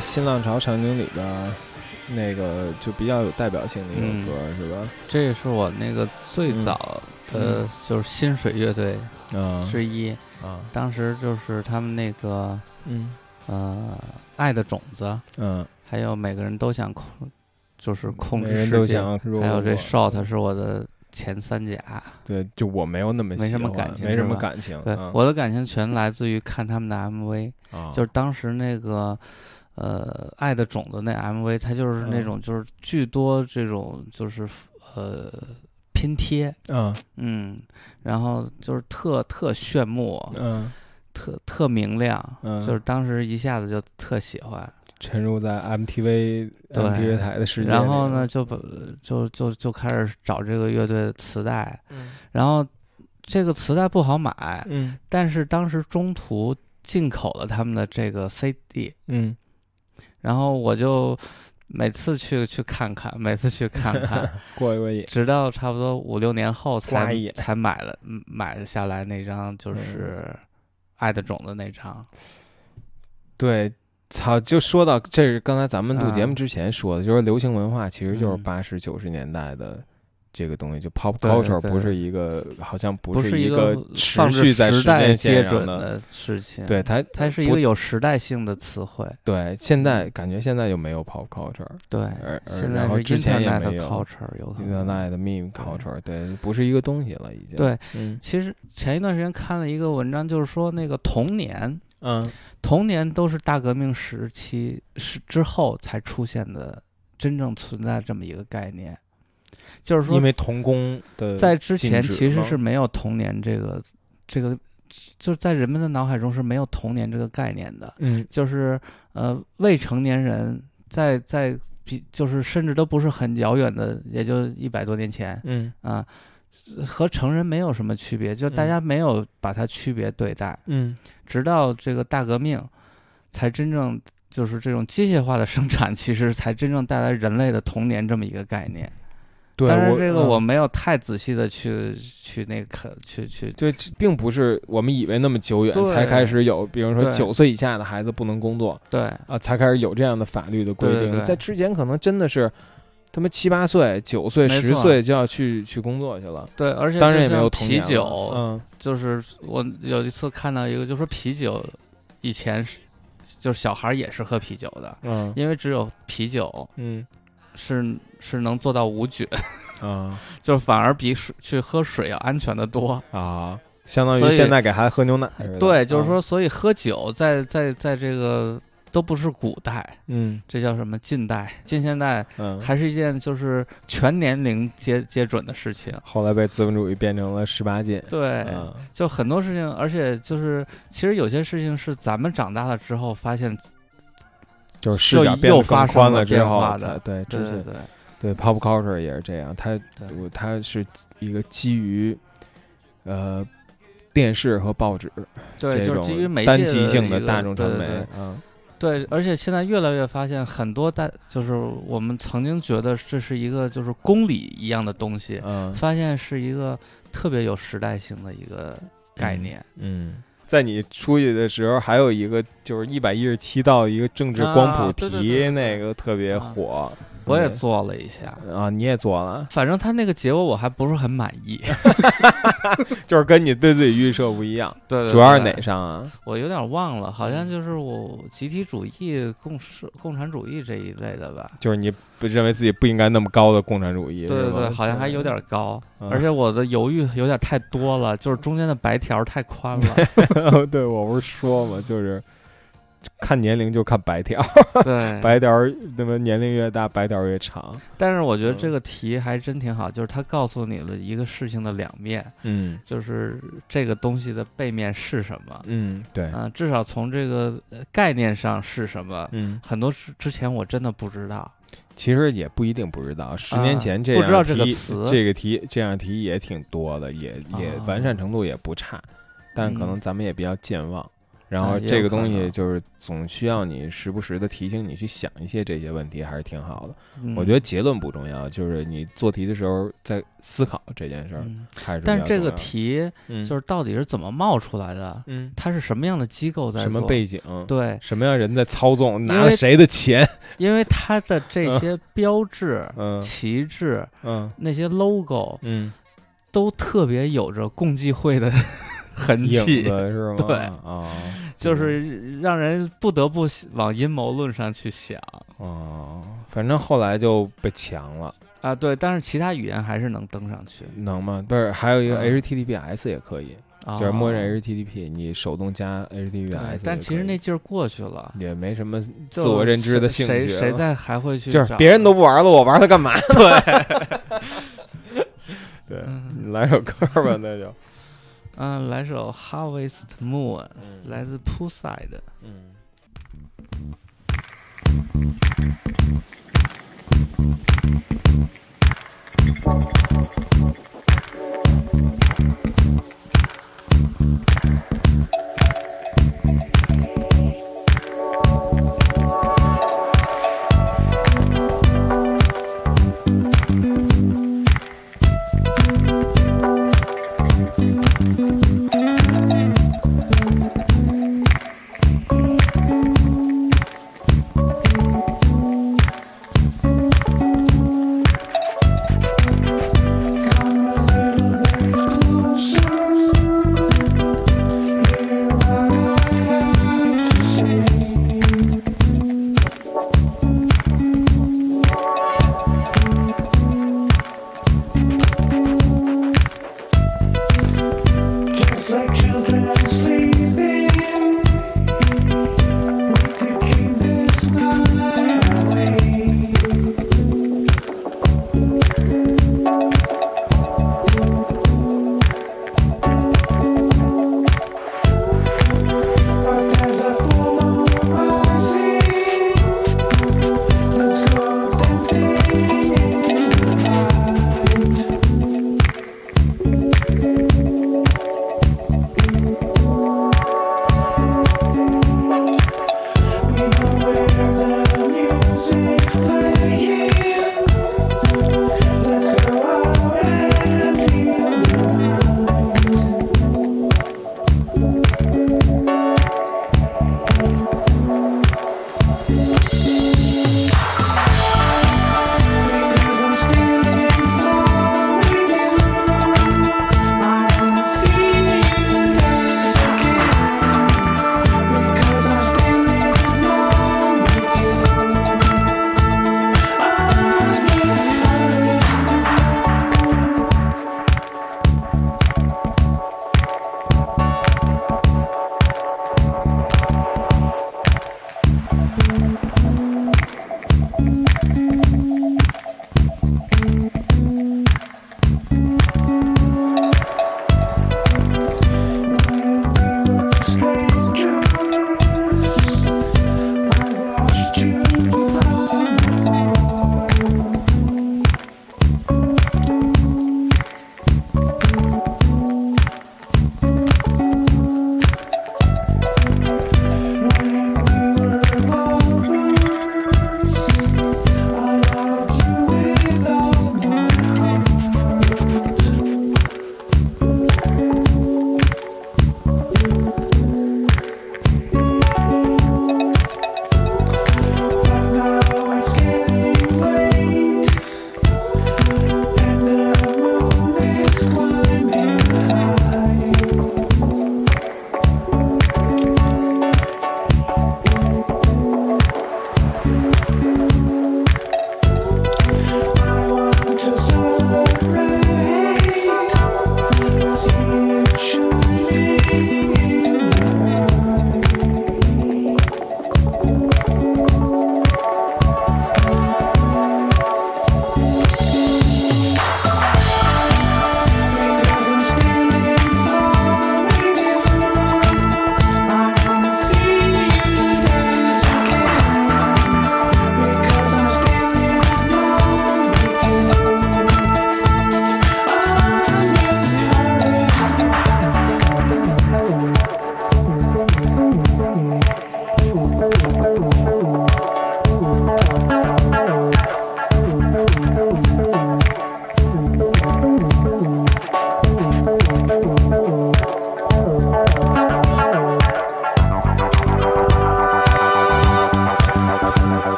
新浪潮场景里边，那个就比较有代表性的一首歌，是吧？这也是我那个最早的就是新水乐队之一。啊。当时就是他们那个，嗯。呃，爱的种子，嗯，还有每个人都想控，就是控制世界，还有这 short 是我的。前三甲，对，就我没有那么没什么感情，没什么感情。对，我的感情全来自于看他们的 MV，啊，就是当时那个，呃，爱的种子那 MV，它就是那种就是巨多这种就是呃拼贴，嗯。嗯，然后就是特特炫目，嗯，特特明亮，嗯，就是当时一下子就特喜欢。沉入在 MTV MTV 台的世界，然后呢，就把就就就开始找这个乐队的磁带，嗯，然后这个磁带不好买，嗯，但是当时中途进口了他们的这个 CD，嗯，然后我就每次去去看看，每次去看看，过一过瘾，直到差不多五六年后才才买了买下来那张就是《爱的种子》那张，对。操！就说到这是刚才咱们录节目之前说的，就是流行文化其实就是八十九十年代的这个东西，就 pop culture 不是一个，好像不是一个持续在时代接准的事情。对它，它是一个有时代性的词汇。对，现在感觉现在就没有 pop culture。对，然后之前也没有 culture，有 internet meme culture，对，不是一个东西了，已经。对，嗯，其实前一段时间看了一个文章，就是说那个童年。嗯，童年都是大革命时期是之后才出现的真正存在这么一个概念，就是说，因为童工的在之前其实是没有童年这个这个，就是在人们的脑海中是没有童年这个概念的。嗯，就是呃，未成年人在在比就是甚至都不是很遥远的，也就一百多年前。嗯啊。和成人没有什么区别，就大家没有把它区别对待。嗯，直到这个大革命，才真正就是这种机械化的生产，其实才真正带来人类的童年这么一个概念。对，但是这个我没有太仔细的去去那个去去。对，并不是我们以为那么久远才开始有，比如说九岁以下的孩子不能工作。对啊，才开始有这样的法律的规定。在之前可能真的是。他们七八岁、九岁、十岁就要去去工作去了。对，而且当然也没有啤酒。嗯，就是我有一次看到一个，就说啤酒以前是，就是小孩也是喝啤酒的。嗯，因为只有啤酒，嗯，是是能做到无菌。嗯，就反而比水去喝水要安全的多啊。相当于现在给孩子喝牛奶。对，就是说，所以喝酒在在在这个。都不是古代，嗯，这叫什么？近代、近现代，嗯，还是一件就是全年龄接接准的事情。后来被资本主义变成了十八禁，对，就很多事情，而且就是其实有些事情是咱们长大了之后发现，就是视角变得更宽了之后的，对，对对对，对，pop culture 也是这样，它它是一个基于呃电视和报纸这种单极性的大众传媒，嗯。对，而且现在越来越发现很多大，就是我们曾经觉得这是一个就是公理一样的东西，嗯，发现是一个特别有时代性的一个概念。嗯，在你出去的时候，还有一个就是一百一十七道一个政治光谱题，那个特别火。我也做了一下啊，你也做了，反正他那个结果我还不是很满意，就是跟你对自己预设不一样。对对，主要是哪上啊？我有点忘了，好像就是我集体主义、共社、共产主义这一类的吧。就是你不认为自己不应该那么高的共产主义？对对对，好像还有点高，而且我的犹豫有点太多了，就是中间的白条太宽了。对，我不是说嘛，就是。看年龄就看白条，对，白条那么年龄越大，白条越长。但是我觉得这个题还真挺好，就是它告诉你了一个事情的两面，嗯，就是这个东西的背面是什么，嗯，对，啊，至少从这个概念上是什么，嗯，很多之之前我真的不知道，其实也不一定不知道，十年前这不知道这个词，这个题这样题也挺多的，也也完善程度也不差，但可能咱们也比较健忘。然后这个东西就是总需要你时不时的提醒你去想一些这些问题，还是挺好的。我觉得结论不重要，就是你做题的时候在思考这件事儿还是。但是这个题就是到底是怎么冒出来的？嗯，它是什么样的机构在？什么背景？对，什么样人在操纵？拿了谁的钱？因为它的这些标志、旗帜、嗯，那些 logo，嗯，都特别有着共济会的。痕迹是吗？对啊，就是让人不得不往阴谋论上去想。哦，反正后来就被强了啊。对，但是其他语言还是能登上去，能吗？不是，还有一个 HTTPS 也可以，就是默认 HTTP，你手动加 HTTPS。但其实那劲儿过去了，也没什么自我认知的兴趣。谁谁在还会去？就是别人都不玩了，我玩它干嘛？对，对，来首歌吧，那就。嗯来首 harvest moon 来自 pool side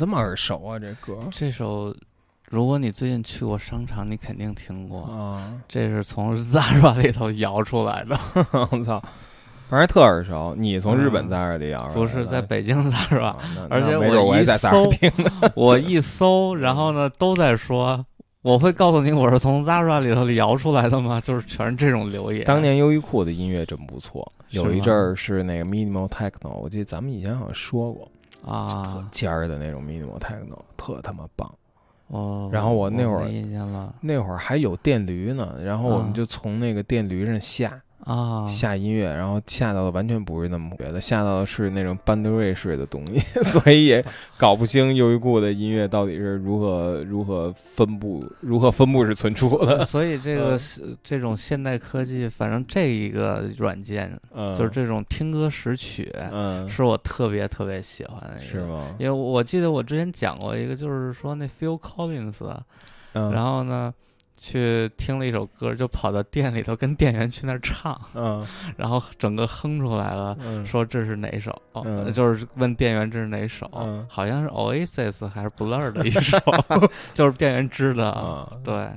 这么耳熟啊？这歌，这首，如果你最近去过商场，你肯定听过啊。这是从 Zara 里头摇出来的。我操，反正特耳熟。你从日本 Zara 里摇？不是，在北京 Zara。而且我一搜，我一搜，然后呢，都在说。我会告诉你，我是从 Zara 里头摇出来的吗？就是全是这种留言。当年优衣库的音乐真不错，有一阵儿是那个 Minimal Techno，我记得咱们以前好像说过啊，特尖儿的那种 Minimal Techno，特他妈棒。哦，然后我那会儿那会儿还有电驴呢，然后我们就从那个电驴上下。啊，下音乐，然后下到的完全不是那么觉得，下到的是那种班德瑞式的东西，所以也搞不清优衣库的音乐到底是如何如何分布，如何分布是存储的。所以这个这种现代科技，反正这一个软件，就是这种听歌识曲，嗯，是我特别特别喜欢的，是吗？因为我记得我之前讲过一个，就是说那 Phil Collins，然后呢。去听了一首歌，就跑到店里头跟店员去那儿唱，嗯，然后整个哼出来了，说这是哪首？哦，就是问店员这是哪首？嗯，好像是 Oasis 还是 Blur 的一首，就是店员知道，对，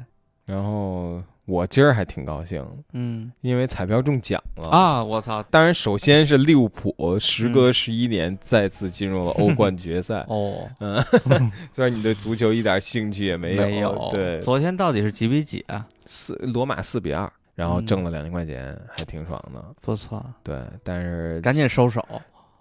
然后。我今儿还挺高兴，嗯，因为彩票中奖了啊！我操！当然，首先是利物浦时隔十一年再次进入了欧冠 决赛哦。嗯，虽然你对足球一点兴趣也没有，没有。对，昨天到底是几比几啊？四罗马四比二，然后挣了两千块钱，还挺爽的。不错。对，但是赶紧收手。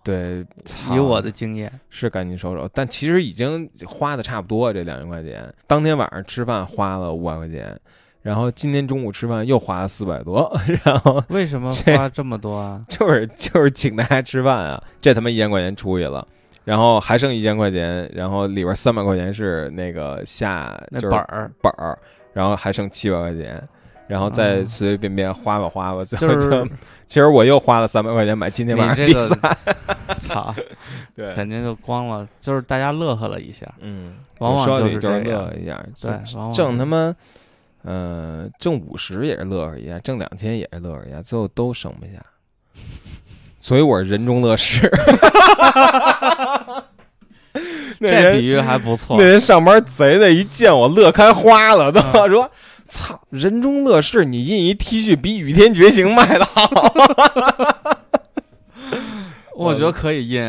对，以我的经验是赶紧收手，但其实已经花的差不多，这两千块钱。当天晚上吃饭花了五百块钱。然后今天中午吃饭又花了四百多，然 后为什么花这么多啊？就是就是请大家吃饭啊，这他妈一千块钱出去了，然后还剩一千块钱，然后里边三百块钱是那个下就是本儿本儿，然后还剩七百块钱，然后再随随便便花吧花吧，最后就其实我又花了三百块钱买今天晚上比赛，操，对，肯定就光了，就是大家乐呵了一下，嗯，往往就是这乐一下，对，挣他妈。嗯，挣五十也是乐呵一下，挣两千也是乐呵一下，最后都省不下，所以我是人中乐事。这比喻还不错。那人上班贼的，一见我乐开花了，都说：“操，人中乐事，你印一 T 恤比雨天觉醒卖的好。”我觉得可以印，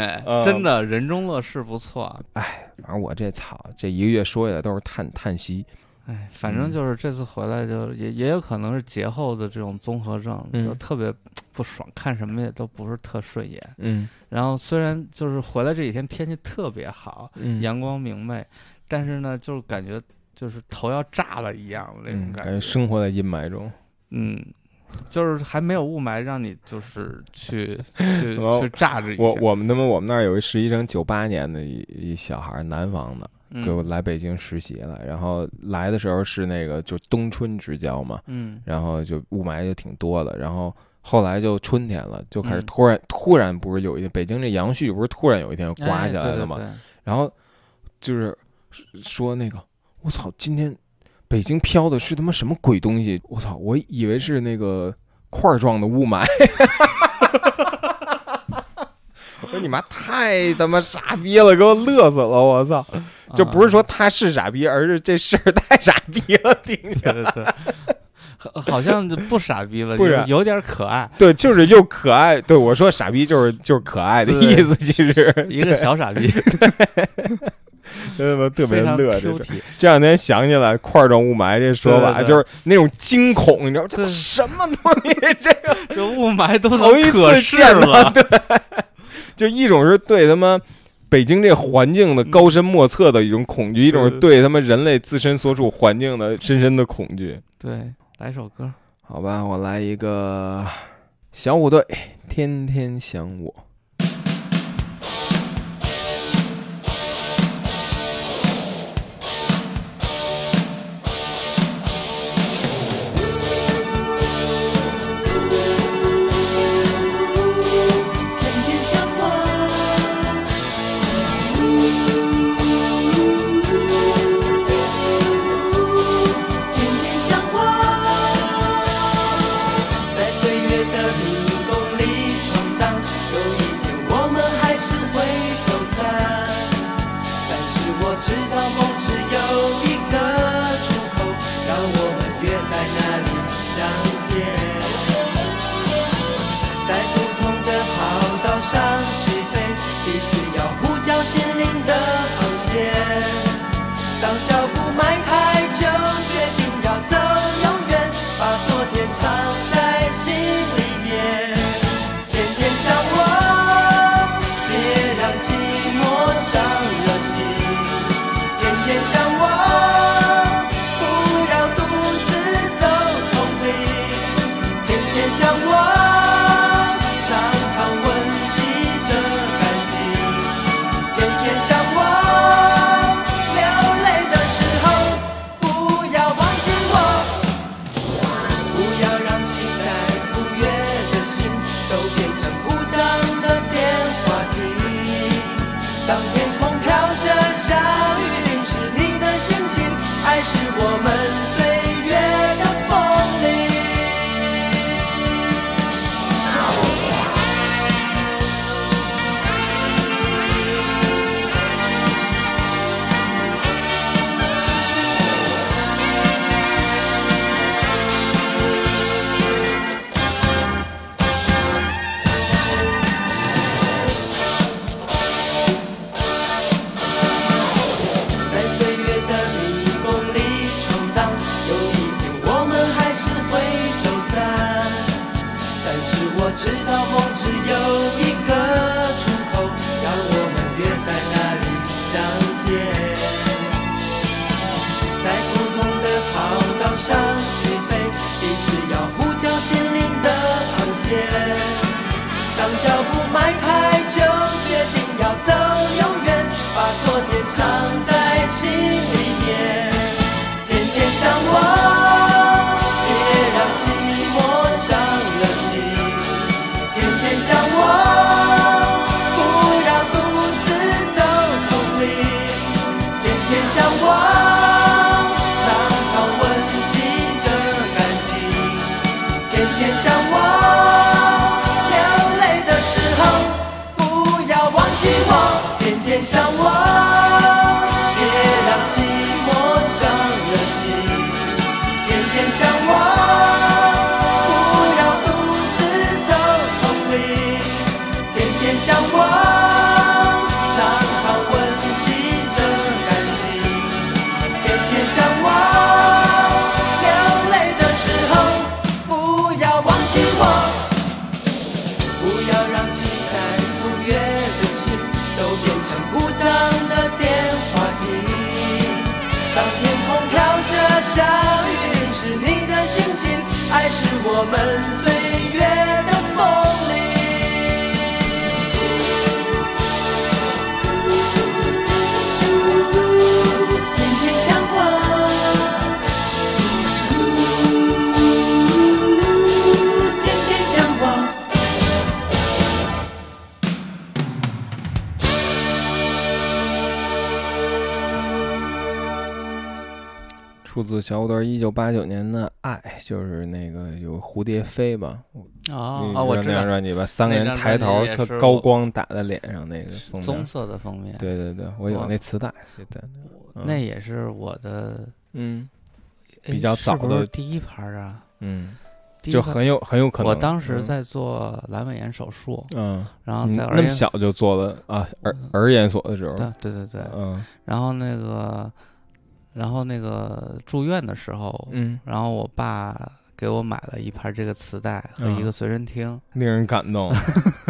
真的，人中乐事不错。哎，反正我这操，这一个月说起来都是叹叹息。哎，反正就是这次回来，就也也有可能是节后的这种综合症，就特别不爽，看什么也都不是特顺眼。嗯，然后虽然就是回来这几天天气特别好，阳光明媚，但是呢，就是感觉就是头要炸了一样那种感觉，生活在阴霾中。嗯，就是还没有雾霾，让你就是去 去去炸着一下。我我们他妈我们那儿有一实习生，九八年的一一小孩，南方的。给我来北京实习了，然后来的时候是那个就冬春之交嘛，嗯，然后就雾霾就挺多的，然后后来就春天了，就开始突然突然不是有一天北京这杨絮不是突然有一天刮下来了吗？然后就是说那个我操，今天北京飘的是他妈什么鬼东西？我操，我以为是那个块状的雾霾。我说你妈太他妈傻逼了，给我乐死了！我操，就不是说他是傻逼，而是这事儿太傻逼了，听起来好像就不傻逼了，不是有点可爱。对，就是又可爱。对我说傻逼就是就是可爱的意思，其实一个小傻逼，他妈特别乐。这这两天想起来块状雾霾这说法，就是那种惊恐，你知道这什么东西？这个就雾霾都头一次见了，对。就一种是对他妈北京这环境的高深莫测的一种恐惧，一种对他们人类自身所处环境的深深的恐惧。对，来首歌，好吧，我来一个小虎队，天天想我。八九年的《爱》，就是那个有蝴蝶飞吧？你啊啊，我知道那张专辑吧，三个人抬头，特专辑也是我高光打在脸上那个封面棕色的封面，对对对，我有那磁带，那也是我的嗯比较早的第一盘啊，嗯，就很有很有可能。我当时嗯在做阑尾炎手术，嗯，然后嗯在么小就做了啊儿儿研所的时候，对对对对，嗯然后那个，然后那个住院的时候，嗯，然后我爸给我买了一盘这个磁带和一嗯个随身听，令人感动，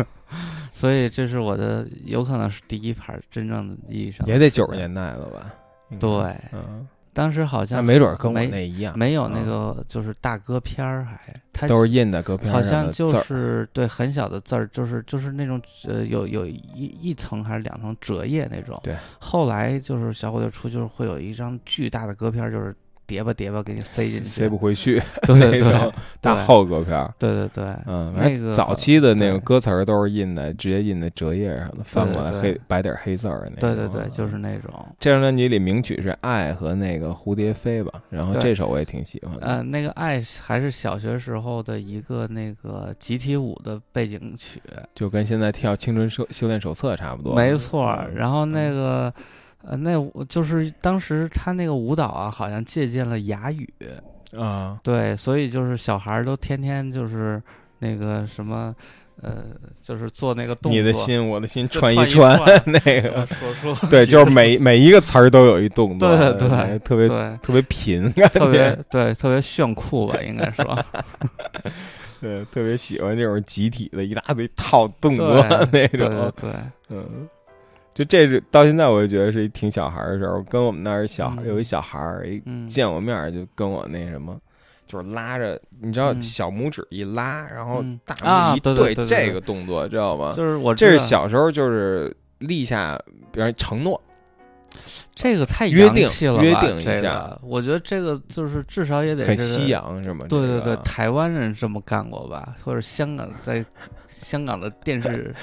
所以这是我的有可能是第一盘真正的意义上的也得九十年代了吧？对，嗯，当时好像那没准跟我没那一样，没有那嗯个就是大歌片儿，还它都是印的歌片好像就是对很小的字儿，就是就是那种呃有有一一层还是两层折页那种。对，后来就是小虎队出就是会有一张巨大的歌片儿，就是叠吧叠吧给你塞进去，塞不回去，对对对那种大对厚歌片儿。对对对，嗯，那个早期的那个歌词儿都是印在直接印在折页上的，翻过来黑白底黑字儿那种。对对对，就是嗯那种。这张专辑里名曲是《爱》和那个《蝴蝶飞》吧，然后这首我也挺喜欢的。呃，那个爱还是小学时候的一个那个集体舞的背景曲，就跟现在跳《青春修修炼手册》差不多。没错然后那个，呃，那我就是当时他那个舞蹈啊，好像借鉴了哑语，啊。对，所以就是小孩儿都天天就是那个什么。呃，就是做那个动作，你的心，我的心，串一串，那个说说，对，就是每 每一个词儿都有一动作，对对，特别特别贫，特别对，特别炫酷吧，应该说，对，特别喜欢这种集体的一大堆套动作那种，对，嗯，就这是到现在我就觉得是一挺小孩的时候，跟我们那儿小孩有一小孩儿一见我面就跟我那什么。就是拉着，你知道小拇指一拉，然后大拇指一对，这个动作知道吗？就是我这是小时候就是立下，比方承诺。这个太约定了，约定一下。我觉得这个就是至少也得很西洋，是吗？对对对，台湾人这么干过吧？或者香港在 香港的电视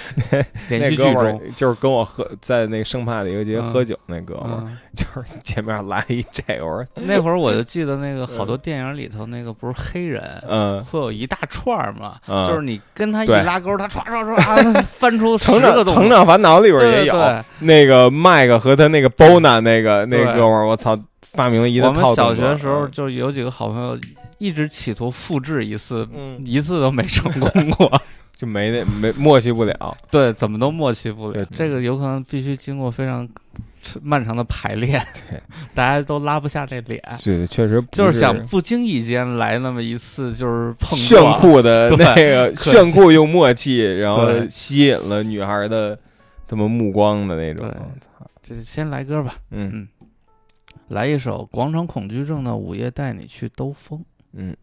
连续剧中，就是跟我喝在那个生怕的一个节喝酒那哥们儿，就是前面来一这，我说 那会儿我就记得那个好多电影里头那个不是黑人，嗯，会有一大串嘛，就是你跟他一拉钩，他唰唰唰翻出成长成长烦恼里边也有那个麦克和他那个。那个那哥们儿，我操，发明了一套。我们小学时候就有几个好朋友，一直企图复制一次，一次都没成功过，就没那没默契不了。对，怎么都默契不了。这个有可能必须经过非常漫长的排练对，大家都拉不下这脸。对，确实就是想不经意间来那么一次，就是碰炫酷的那个炫酷又默契，然后吸引了女孩的他们目光的那种。先来歌吧，嗯。嗯，来一首《广场恐惧症的午夜带你去兜风》，嗯。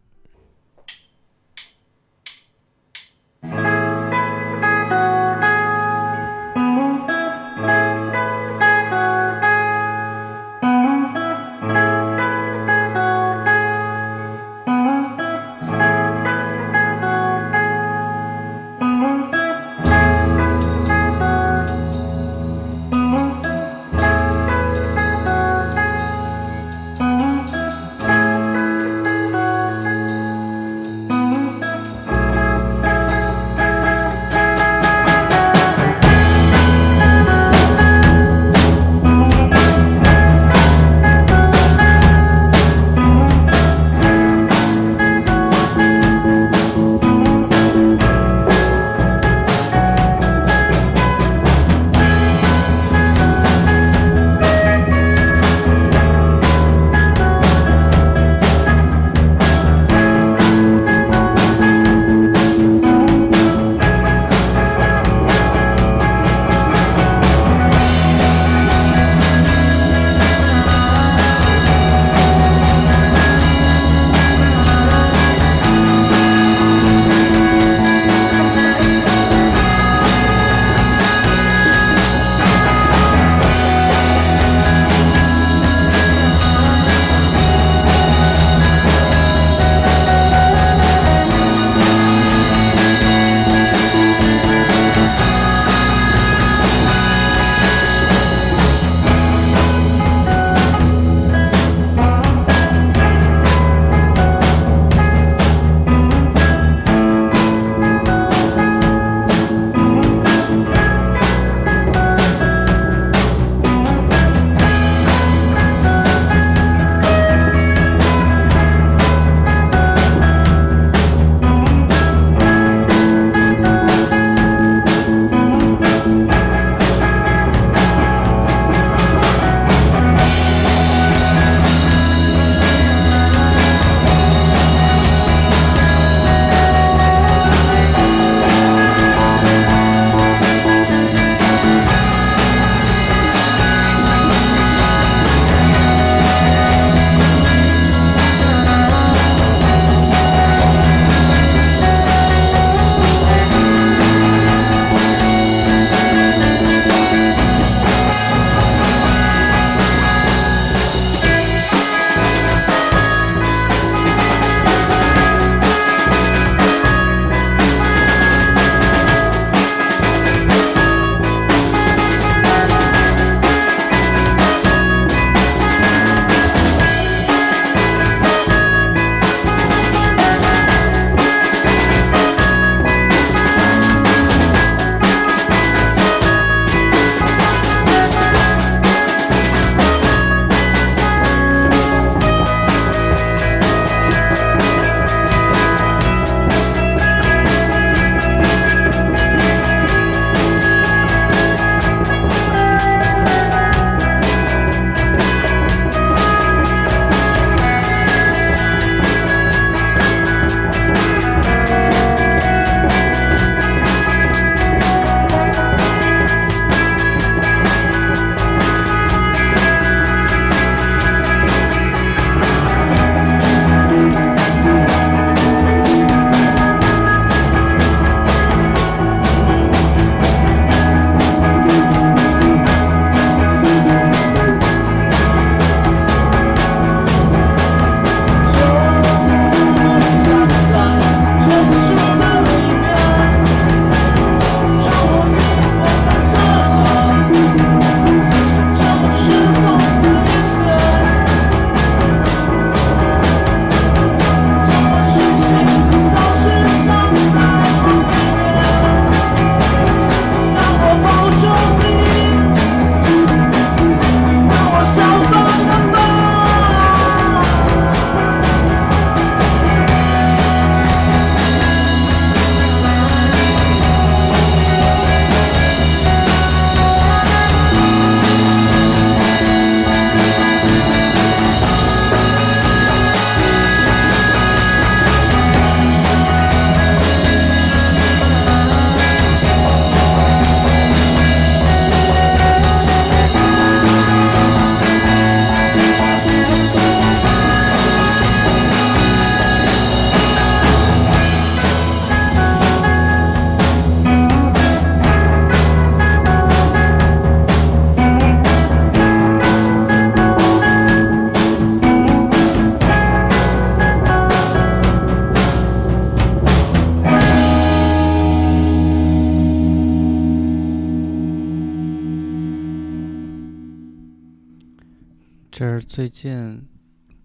最近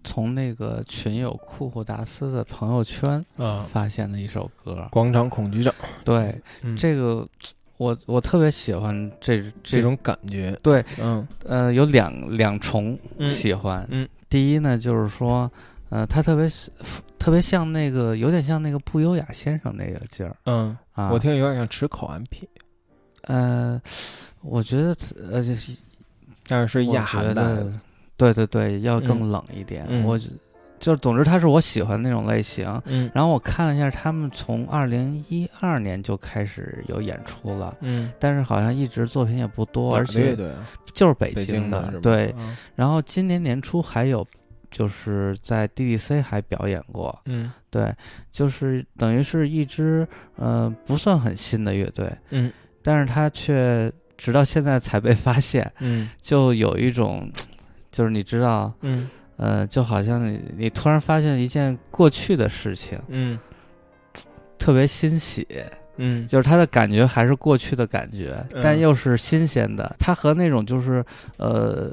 从那个群友库库达斯的朋友圈啊发现的一首歌，《广场恐惧症》。对，这个我我特别喜欢这这种感觉。对，嗯呃，有两两重喜欢。嗯，第一呢，就是说，呃，他特别特别像那个，有点像那个不优雅先生那个劲儿。嗯啊，我听有点像吃口 MP。呃，我觉得呃，但是是亚寒的，对对对，要更冷一点。我就总之，他是我喜欢那种类型。嗯，然后我看了一下，他们从二零一二年就开始有演出了。嗯，但是好像一直作品也不多，而且就是北京的。对，然后今年年初还有就是在 DDC 还表演过。嗯，对，就是等于是一支呃不算很新的乐队。嗯。但是他却直到现在才被发现，嗯，就有一种，就是你知道，嗯，呃，就好像你你突然发现一件过去的事情，嗯，特别欣喜，嗯，就是它的感觉还是过去的感觉，但又是新鲜的，它和那种就是呃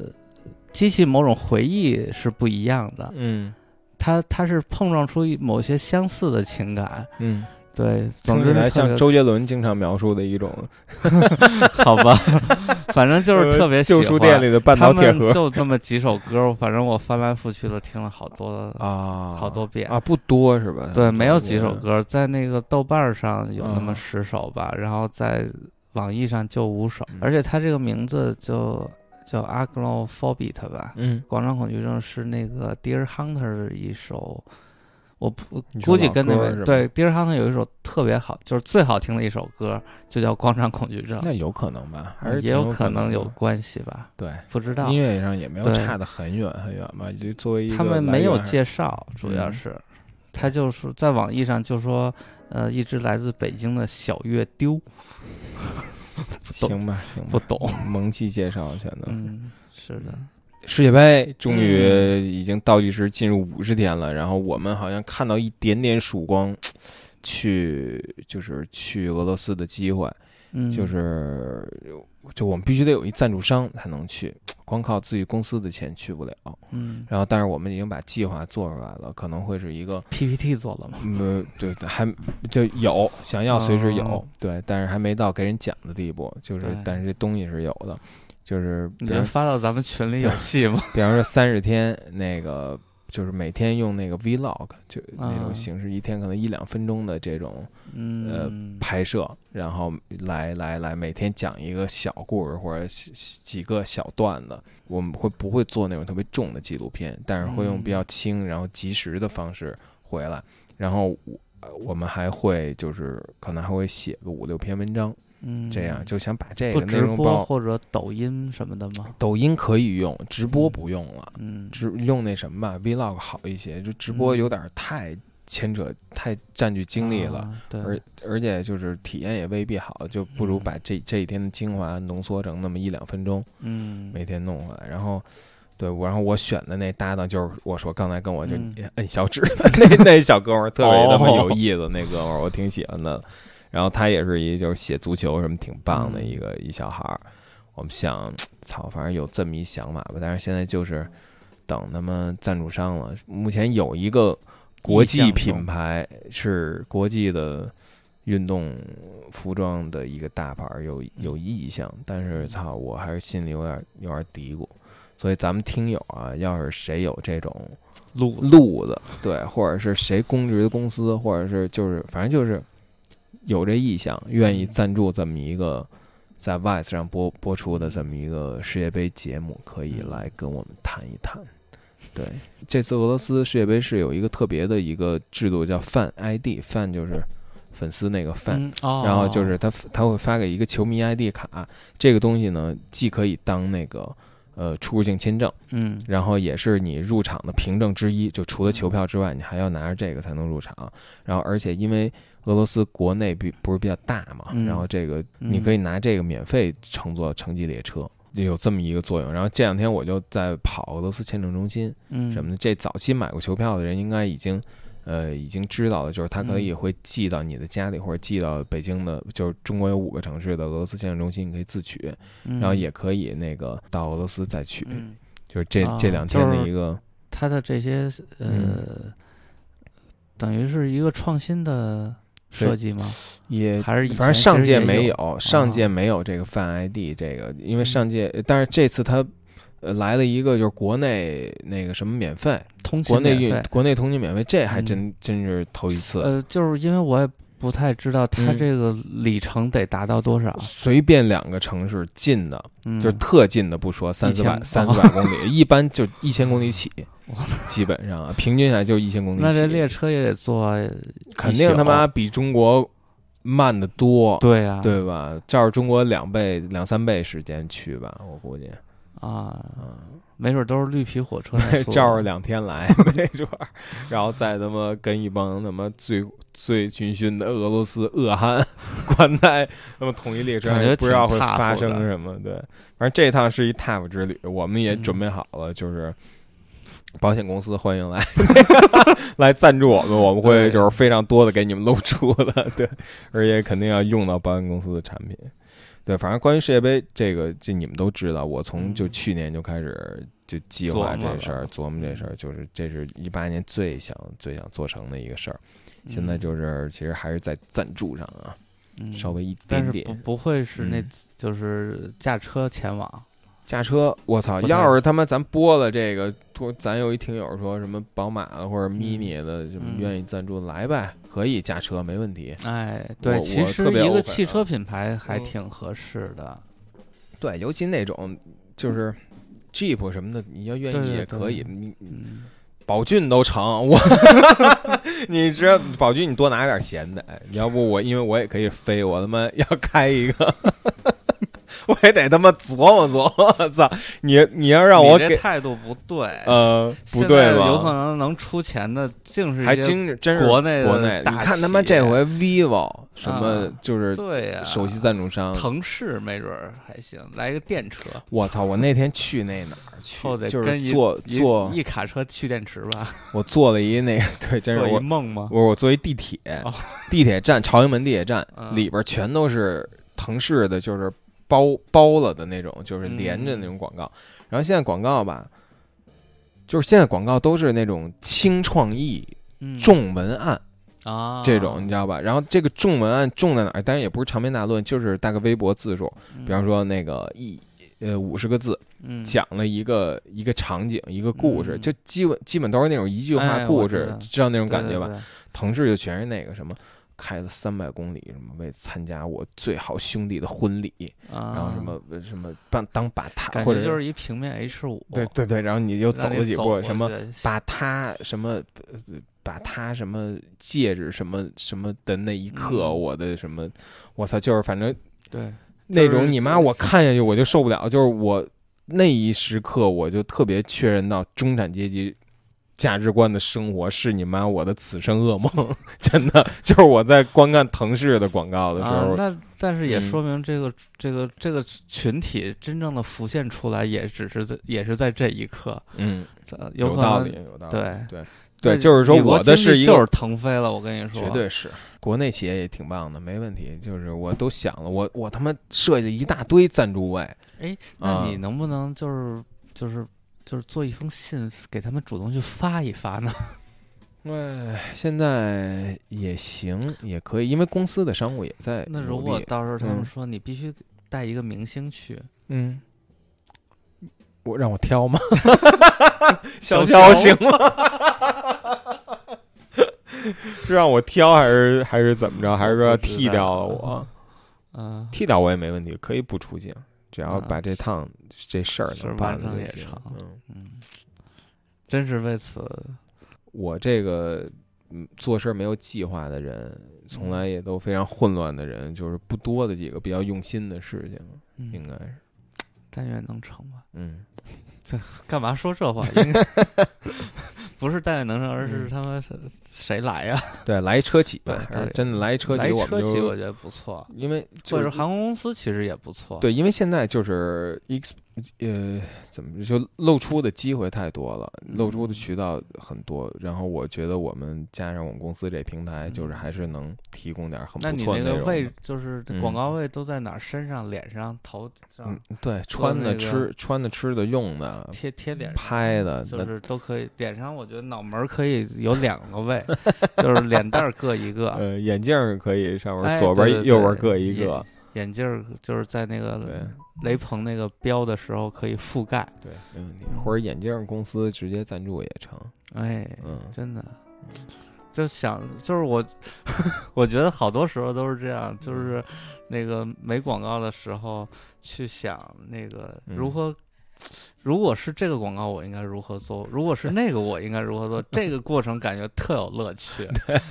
激起某种回忆是不一样的，嗯，它它是碰撞出某些相似的情感，嗯。对，总之来像周杰伦经常描述的一种，好吧，反正就是特别旧书店里的半导铁盒，就那么几首歌，反正我翻来覆去的听了好多啊，好多遍。啊，不多是吧？对，没有几首歌，在那个豆瓣上有那么十首吧，然后在网易上就五首，而且他这个名字就叫 Aglophobia 吧，嗯，广场恐惧症是那个 Deer Hunter 的一首。我不估计跟那位对 Deer Hunter 有一首特别好，就是最好听的一首歌，就叫《广场恐惧症》。那有可能吧？还是也有可能有关系吧？对，不知道。音乐上也没有差的很远很远吧？就作为他们没有介绍，主要是他就是在网易上就说，呃，一只来自北京的小月丢。行吧，行吧，不懂萌系介绍全都。嗯，是的。世界杯终于已经倒计时进入五十天了，然后我们好像看到一点点曙光，去就是去俄罗斯的机会，就是就我们必须得有一赞助商才能去，光靠自己公司的钱去不了。嗯，然后但是我们已经把计划做出来了，可能会是一个 PPT 做了吗？嗯，对，还就有想要随时有，对，但是还没到给人讲的地步，就是但是这东西是有的。就是你能发到咱们群里有戏吗？比方说三十天，那个就是每天用那个 vlog，就那种形式，一天可能一两分钟的这种呃拍摄，然后来来来每天讲一个小故事或者几个小段子。我们会不会做那种特别重的纪录片？但是会用比较轻然后及时的方式回来。然后我们还会就是可能还会写个五六篇文章。嗯，这样就想把这个直播或者抖音什么的吗？抖音可以用，直播不用了。嗯，直用那什么吧，vlog 好一些。就直播有点太牵扯，太占据精力了。对，而而且就是体验也未必好，就不如把这这一天的精华浓缩成那么一两分钟。嗯，每天弄回来。然后，对，然后我选的那搭档就是我说刚才跟我就 摁小指的那那小哥们儿，特别他妈有意思。那哥们儿我挺喜欢的。然后他也是一就是写足球什么挺棒的一个一小孩儿，我们想，操，反正有这么一想法吧。但是现在就是等他们赞助商了。目前有一个国际品牌是国际的运动服装的一个大牌有有意向，但是操，我还是心里有点有点嘀咕。所以咱们听友啊，要是谁有这种路路子，对，或者是谁公职的公司，或者是就是反正就是。有这意向，愿意赞助这么一个在 VICE 上播播出的这么一个世界杯节目，可以来跟我们谈一谈。对，这次俄罗斯世界杯是有一个特别的一个制度，叫 Fan ID，Fan 就是粉丝那个 Fan，然后就是他他会发给一个球迷 ID 卡，这个东西呢，既可以当那个呃出入境签证，嗯，然后也是你入场的凭证之一，就除了球票之外，你还要拿着这个才能入场。然后而且因为俄罗斯国内比不是比较大嘛，然后这个你可以拿这个免费乘坐城际列车，有这么一个作用。然后这两天我就在跑俄罗斯签证中心嗯什么的，这早期买过球票的人应该已经呃已经知道了，就是他可以会寄到你的家里或者寄到北京的，就是中国有五个城市的俄罗斯签证中心，你可以自取，然后也可以那个到俄罗斯再取。就是这这两天的一个，它的这些呃，等于是一个创新的设计吗？也还是反正上届没有，上届没有这个泛 ID 这个，因为上届，但是这次他呃来了一个就是国内那个什么免费，国内运国内通勤免费，这还真真是头一次。呃，就是因为我也。不太知道它这个里程得达到多少？随便两个城市近的，就是特近的不说，三四百三四百公里，一般就一千公里起，基本上啊，平均下来就一千公里。那这列车也得坐，肯定他妈比中国慢的多。对呀，对吧？照着中国两倍两三倍时间去吧，我估计啊。没准都是绿皮火车，照着 两天来，没准，然后再他妈跟一帮他妈醉醉醺醺的俄罗斯恶汉关在那么统一列车，不知道会发生什么。对，反正这趟是一 t a p 之旅，我们也准备好了，就是保险公司欢迎来 来赞助我们，我们会就是非常多的给你们露出的，对，而且肯定要用到保险公司的产品。对，反正关于世界杯这个，这你们都知道。我从就去年就开始就计划这事儿，琢磨这事儿，就是这是一八年最想最想做成的一个事儿。现在就是其实还是在赞助上啊，稍微一点点。不不会是那，就是驾车前往。驾车，我操！要是他妈咱播了这个，咱有一听友说什么宝马的或者 mini 的，什么愿意赞助，来呗，可以驾车，没问题。哎，对，其实一个汽车品牌还挺合适的。对，尤其那种就是 Jeep 什么的，你要愿意也可以。你宝骏都成，我 你知道宝骏，你多拿点闲的。哎，要不我因为我也可以飞，我他妈要开一个。我也得他妈琢磨琢磨，我操！你你要让我给态度不对，呃，不对吧？有可能能出钱的，竟是还真真是国内国内。你看他妈这回 vivo 什么就是对呀，首席赞助商腾势没准还行，来个电车。我操！我那天去那哪儿去？后得就是坐坐一卡车去电池吧。我坐了一那个对，真是一梦吗？我我坐一地铁，地铁站朝阳门地铁站里边全都是腾势的，就是。包包了的那种，就是连着那种广告。然后现在广告吧，就是现在广告都是那种轻创意、重文案啊，这种你知道吧？然后这个重文案重在哪儿？当然也不是长篇大论，就是大概微博字数。比方说那个一呃五十个字，讲了一个一个场景、一个故事，就基本基本都是那种一句话故事，知道那种感觉吧？腾势就全是那个什么。开了三百公里，什么为参加我最好兄弟的婚礼，然后什么什么当当把他，或者就是一平面 H 五，对对对，然后你就走了几步，什么把他什么把他什么戒指什么什么的那一刻，我的什么，我操，就是反正对那种你妈，我看下去我就受不了，就是我那一时刻我就特别确认到中产阶级。价值观的生活是你妈我的此生噩梦，真的就是我在观看腾势的广告的时候。那但是也说明这个这个这个群体真正的浮现出来，也只是在也是在这一刻。嗯，有道理，有道理。对对对，就是说我的是一个就是腾飞了，我跟你说，绝对是国内企业也挺棒的，没问题。就是我都想了，我我他妈设计一大堆赞助位。哎，那你能不能就是就是？就是做一封信给他们主动去发一发呢？哎，现在也行，也可以，因为公司的商务也在。那如果到时候他们说你必须带一个明星去，嗯，我让我挑吗？小肖行吗？是让我挑还是还是怎么着？还是说要剃掉了我？嗯，剃掉我也没问题，可以不出镜。只要把这趟这事儿能办成也成，嗯嗯，真是为此，我这个嗯做事没有计划的人，从来也都非常混乱的人，就是不多的几个比较用心的事情，应该是，但愿能成吧，嗯。这 干嘛说这话？不是但愿能成，而是他妈谁来呀？对，来一车企，吧，真的来一车企，来车企我觉得不错，因为或者航空公司其实也不错。对，因为现在就是呃，怎么就露出的机会太多了，露出的渠道很多。然后我觉得我们加上我们公司这平台，就是还是能提供点很不错的那你那个位就是广告位都在哪？身上、脸上、头上？对，穿的、吃、穿的、吃的、用的，贴贴脸、拍的，就是都可以。脸上我觉得脑门可以有两个位，就是脸蛋各一个。呃，眼镜可以上面左边、右边各一个。眼镜就是在那个雷朋那个标的时候可以覆盖，对，没问题。或者眼镜公司直接赞助也成。哎，嗯，真的，就想就是我，我觉得好多时候都是这样，就是那个没广告的时候去想那个如何，如果是这个广告我应该如何做，如果是那个我应该如何做，这个过程感觉特有乐趣。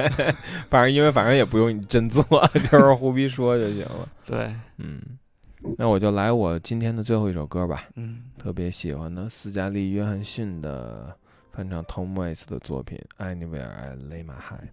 反正因为反正也不用你真做，就是胡逼说就行了。对，嗯。那我就来我今天的最后一首歌吧，嗯，特别喜欢的斯嘉丽·约翰逊的翻唱 Tom Waits 的作品《Anywhere I Lay My Head》。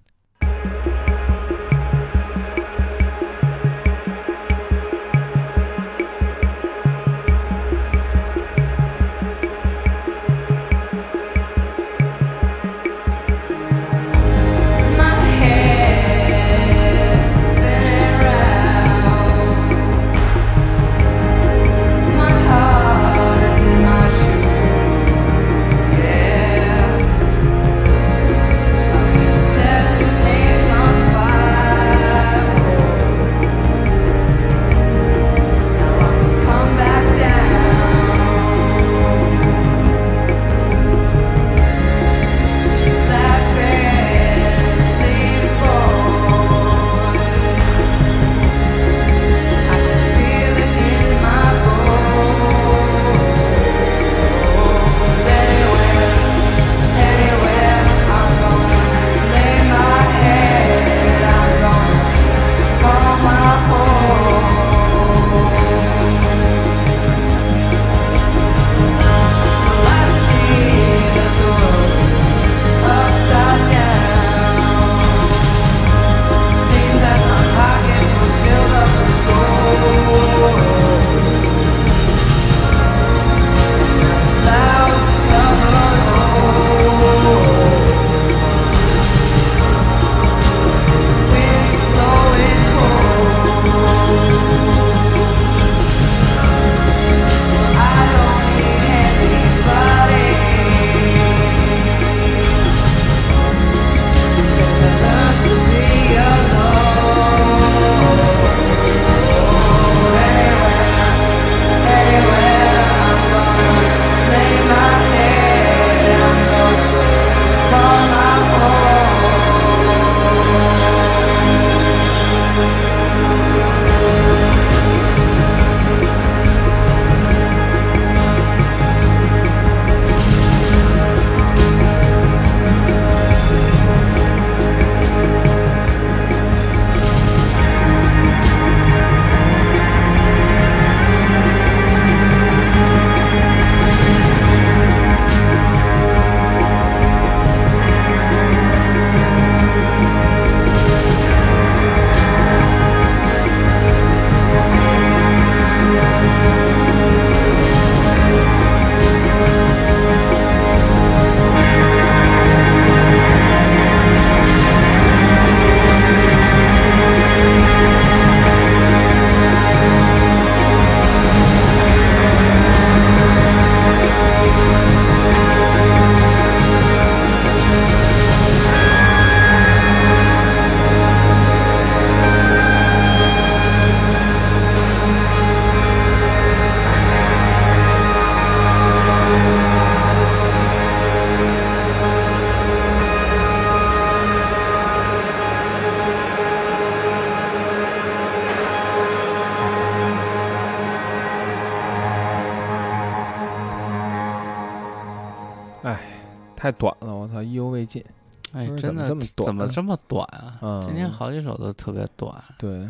怎么这么短啊？今天好几首都特别短。对，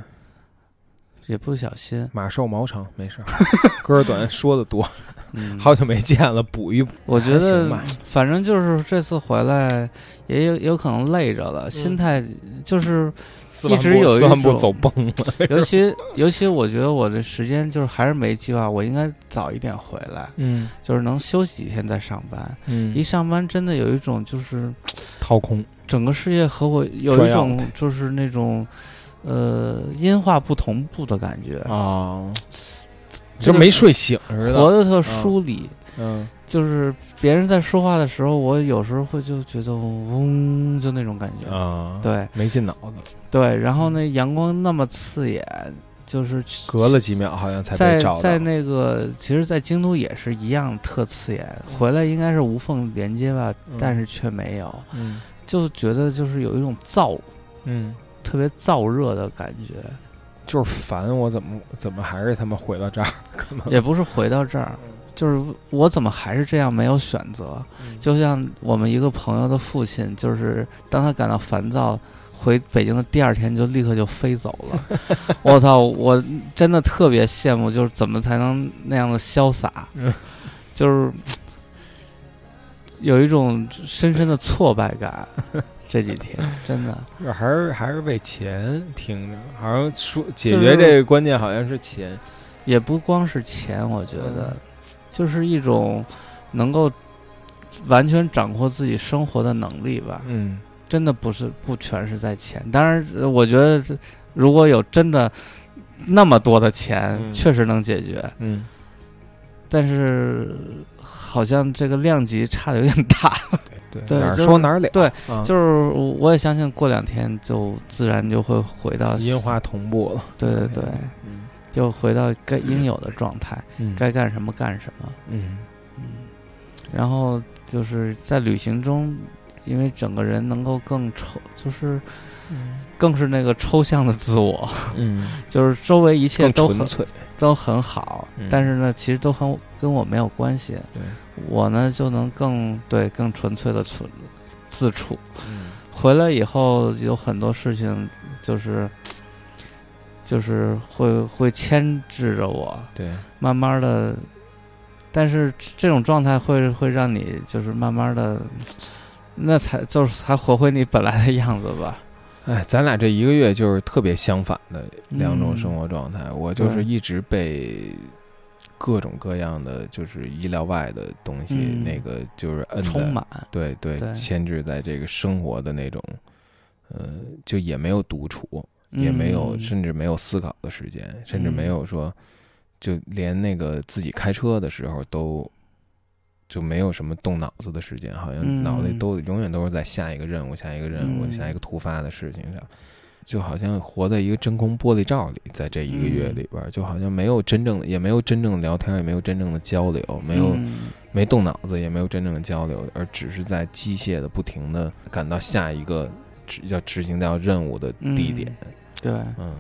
也不小心。马瘦毛长，没事。歌短说的多。好久没见了，补一补。我觉得，反正就是这次回来，也有有可能累着了，心态就是一直有一种走崩了。尤其尤其，我觉得我的时间就是还是没计划，我应该早一点回来。嗯，就是能休息几天再上班。嗯，一上班真的有一种就是掏空，整个世界和我有一种就是那种呃音画不同步的感觉啊，就没睡醒似的，活得特疏离。嗯。就是别人在说话的时候，我有时候会就觉得嗡，就那种感觉啊，对，没进脑子，对。然后那阳光那么刺眼，就是隔了几秒好像才在在那个，其实，在京都也是一样特刺眼。回来应该是无缝连接吧，但是却没有，嗯，就觉得就是有一种燥，嗯，特别燥热的感觉，就是烦。我怎么怎么还是他妈回到这儿？也不是回到这儿。就是我怎么还是这样没有选择？就像我们一个朋友的父亲，就是当他感到烦躁，回北京的第二天就立刻就飞走了。我操！我真的特别羡慕，就是怎么才能那样的潇洒？就是有一种深深的挫败感。这几天真的还是还是为钱，听着好像说解决这个关键好像是钱，也不光是钱，我觉得。就是一种能够完全掌握自己生活的能力吧。嗯，真的不是不全是在钱。当然，我觉得如果有真的那么多的钱，确实能解决。嗯，但是好像这个量级差的有点大。对对，哪说哪了。对，就是我也相信过两天就自然就会回到音画同步了。对对对。就回到该应有的状态，该干什么干什么。嗯嗯，然后就是在旅行中，因为整个人能够更抽，就是更是那个抽象的自我。嗯，就是周围一切都纯粹，都很好，但是呢，其实都很跟我没有关系。对，我呢就能更对更纯粹的存自处。嗯，回来以后有很多事情就是。就是会会牵制着我，对，慢慢的，但是这种状态会会让你就是慢慢的，那才就是才活回你本来的样子吧。哎，咱俩这一个月就是特别相反的两种生活状态。我就是一直被各种各样的就是意料外的东西，那个就是充满，对对，牵制在这个生活的那种，呃，就也没有独处。也没有，甚至没有思考的时间，甚至没有说，就连那个自己开车的时候都就没有什么动脑子的时间，好像脑袋都永远都是在下一个任务、下一个任务、下一个突发的事情上，就好像活在一个真空玻璃罩里，在这一个月里边，就好像没有真正的，也没有真正的聊天，也没有真正的交流，没有没动脑子，也没有真正的交流，而只是在机械的不停的赶到下一个要执行掉任务的地点。对，嗯，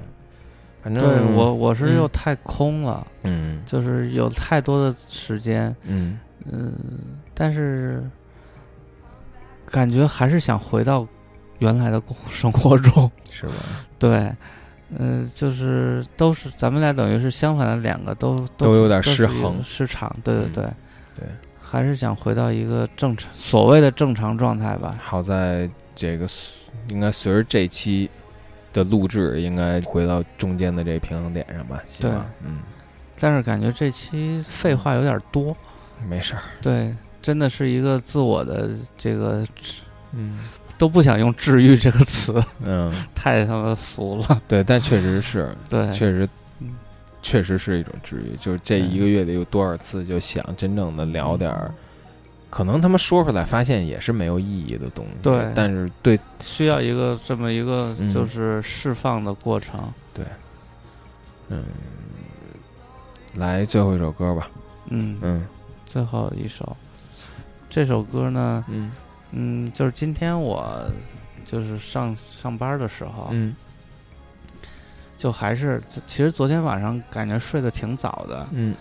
反正对我我是又太空了，嗯，就是有太多的时间，嗯嗯，但是感觉还是想回到原来的 生活中，是吧？对，嗯，就是都是咱们俩等于是相反的两个，都都有点失衡失常，对对对对，还是想回到一个正常所谓的正常状态吧。好在这个应该随着这期。的录制应该回到中间的这平衡点上吧？对，嗯，但是感觉这期废话有点多，没事儿。对，真的是一个自我的这个，嗯，都不想用“治愈”这个词，嗯，太他妈俗了。对，但确实是，对，确实，确实是一种治愈。就是这一个月里有多少次就想真正的聊点儿。可能他们说出来，发现也是没有意义的东西。对，但是对，需要一个这么一个就是释放的过程。对，嗯，来最后一首歌吧。嗯嗯，最后一首，这首歌呢，嗯嗯，就是今天我就是上上班的时候，嗯，就还是其实昨天晚上感觉睡得挺早的，嗯。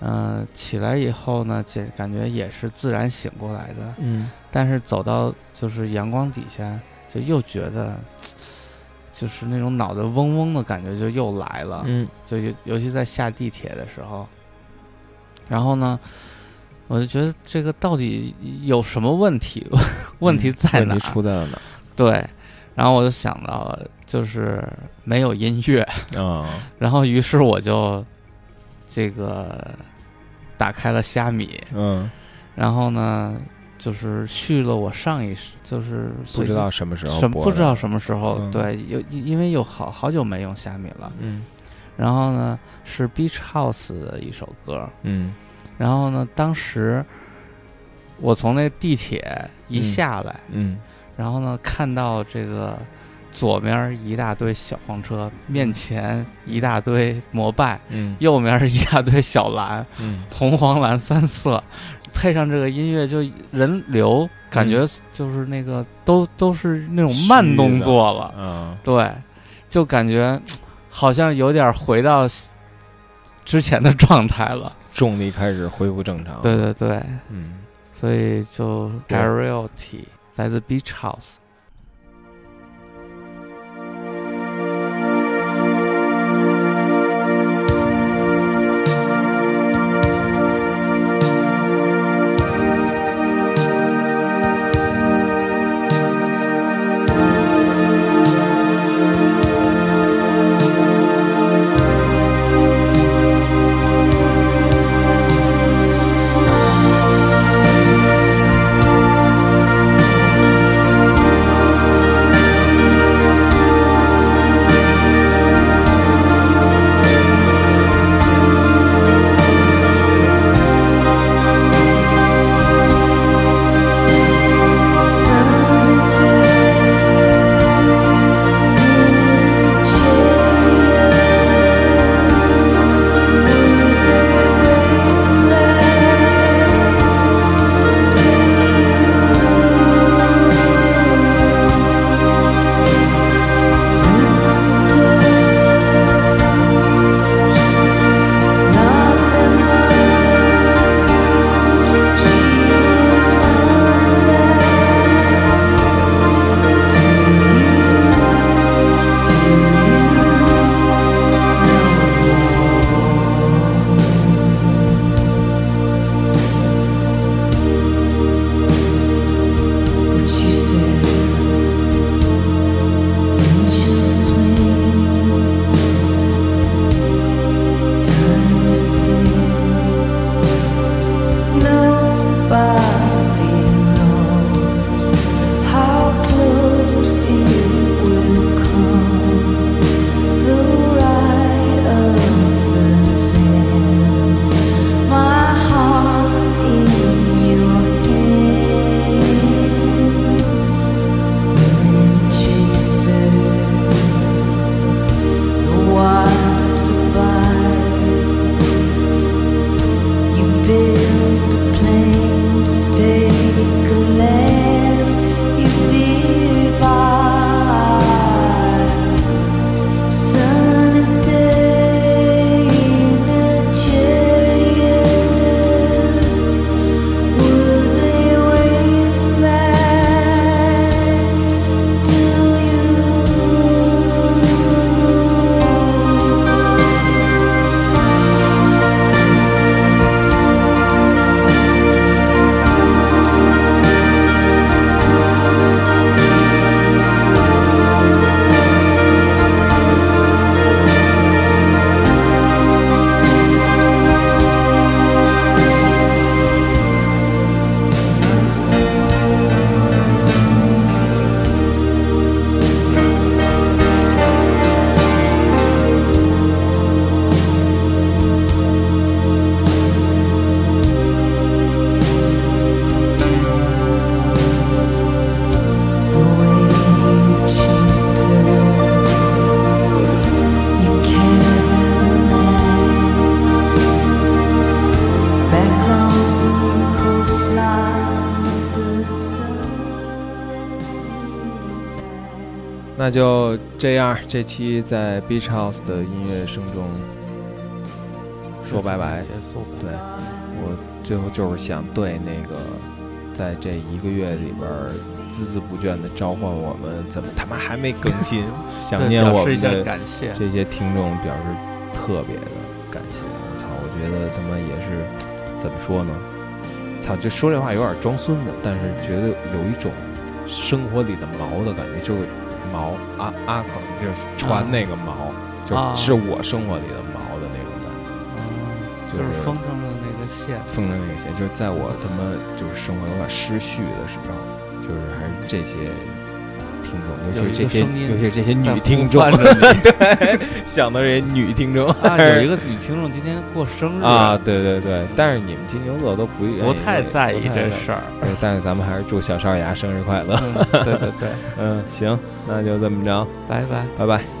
嗯，起来以后呢，这感觉也是自然醒过来的。嗯，但是走到就是阳光底下，就又觉得，就是那种脑袋嗡嗡的感觉就又来了。嗯，就尤尤其在下地铁的时候，然后呢，我就觉得这个到底有什么问题？问题在哪？出在了哪？对，然后我就想到了，就是没有音乐。啊，然后于是我就这个打开了虾米，嗯，然后呢，就是续了我上一就是不知道什么时候，什不知道什么时候，对，有因为有好好久没用虾米了，嗯，然后呢是 Beach House 的一首歌，嗯，然后呢当时我从那地铁一下来，嗯。然后呢，看到这个左面一大堆小黄车，面前一大堆摩拜，嗯，右面一大堆小蓝，嗯，红黄蓝三色，配上这个音乐，就人流感觉就是那个都都是那种慢动作了，嗯，对，就感觉好像有点回到之前的状态了，重力开始恢复正常，对对对，嗯，所以就 Reality。来自 Beach House。那就这样，这期在 Beach House 的音乐声中说拜拜。结束。对，我最后就是想对那个在这一个月里边孜孜不倦的召唤我们，怎么他妈还没更新？想念我们的感谢这些听众表示特别的感谢。我操，我觉得他妈也是怎么说呢？操，就说这话有点装孙子，但是觉得有一种生活里的毛的感觉，就是。毛阿阿口就是传那个毛，就是我生活里的毛的那种感觉，就是风筝的那个线，风筝那个线，就是在我他妈就是生活有点失序的时候，就是还是这些。听众，尤其是这些，尤其是这些女听众，对，想到这些女听众啊，有一个女听众今天过生日啊，对对对，但是你们金牛座都不不太在意这事儿，对，但是咱们还是祝小少爷生日快乐，对对对，嗯，行，那就这么着，拜拜，拜拜。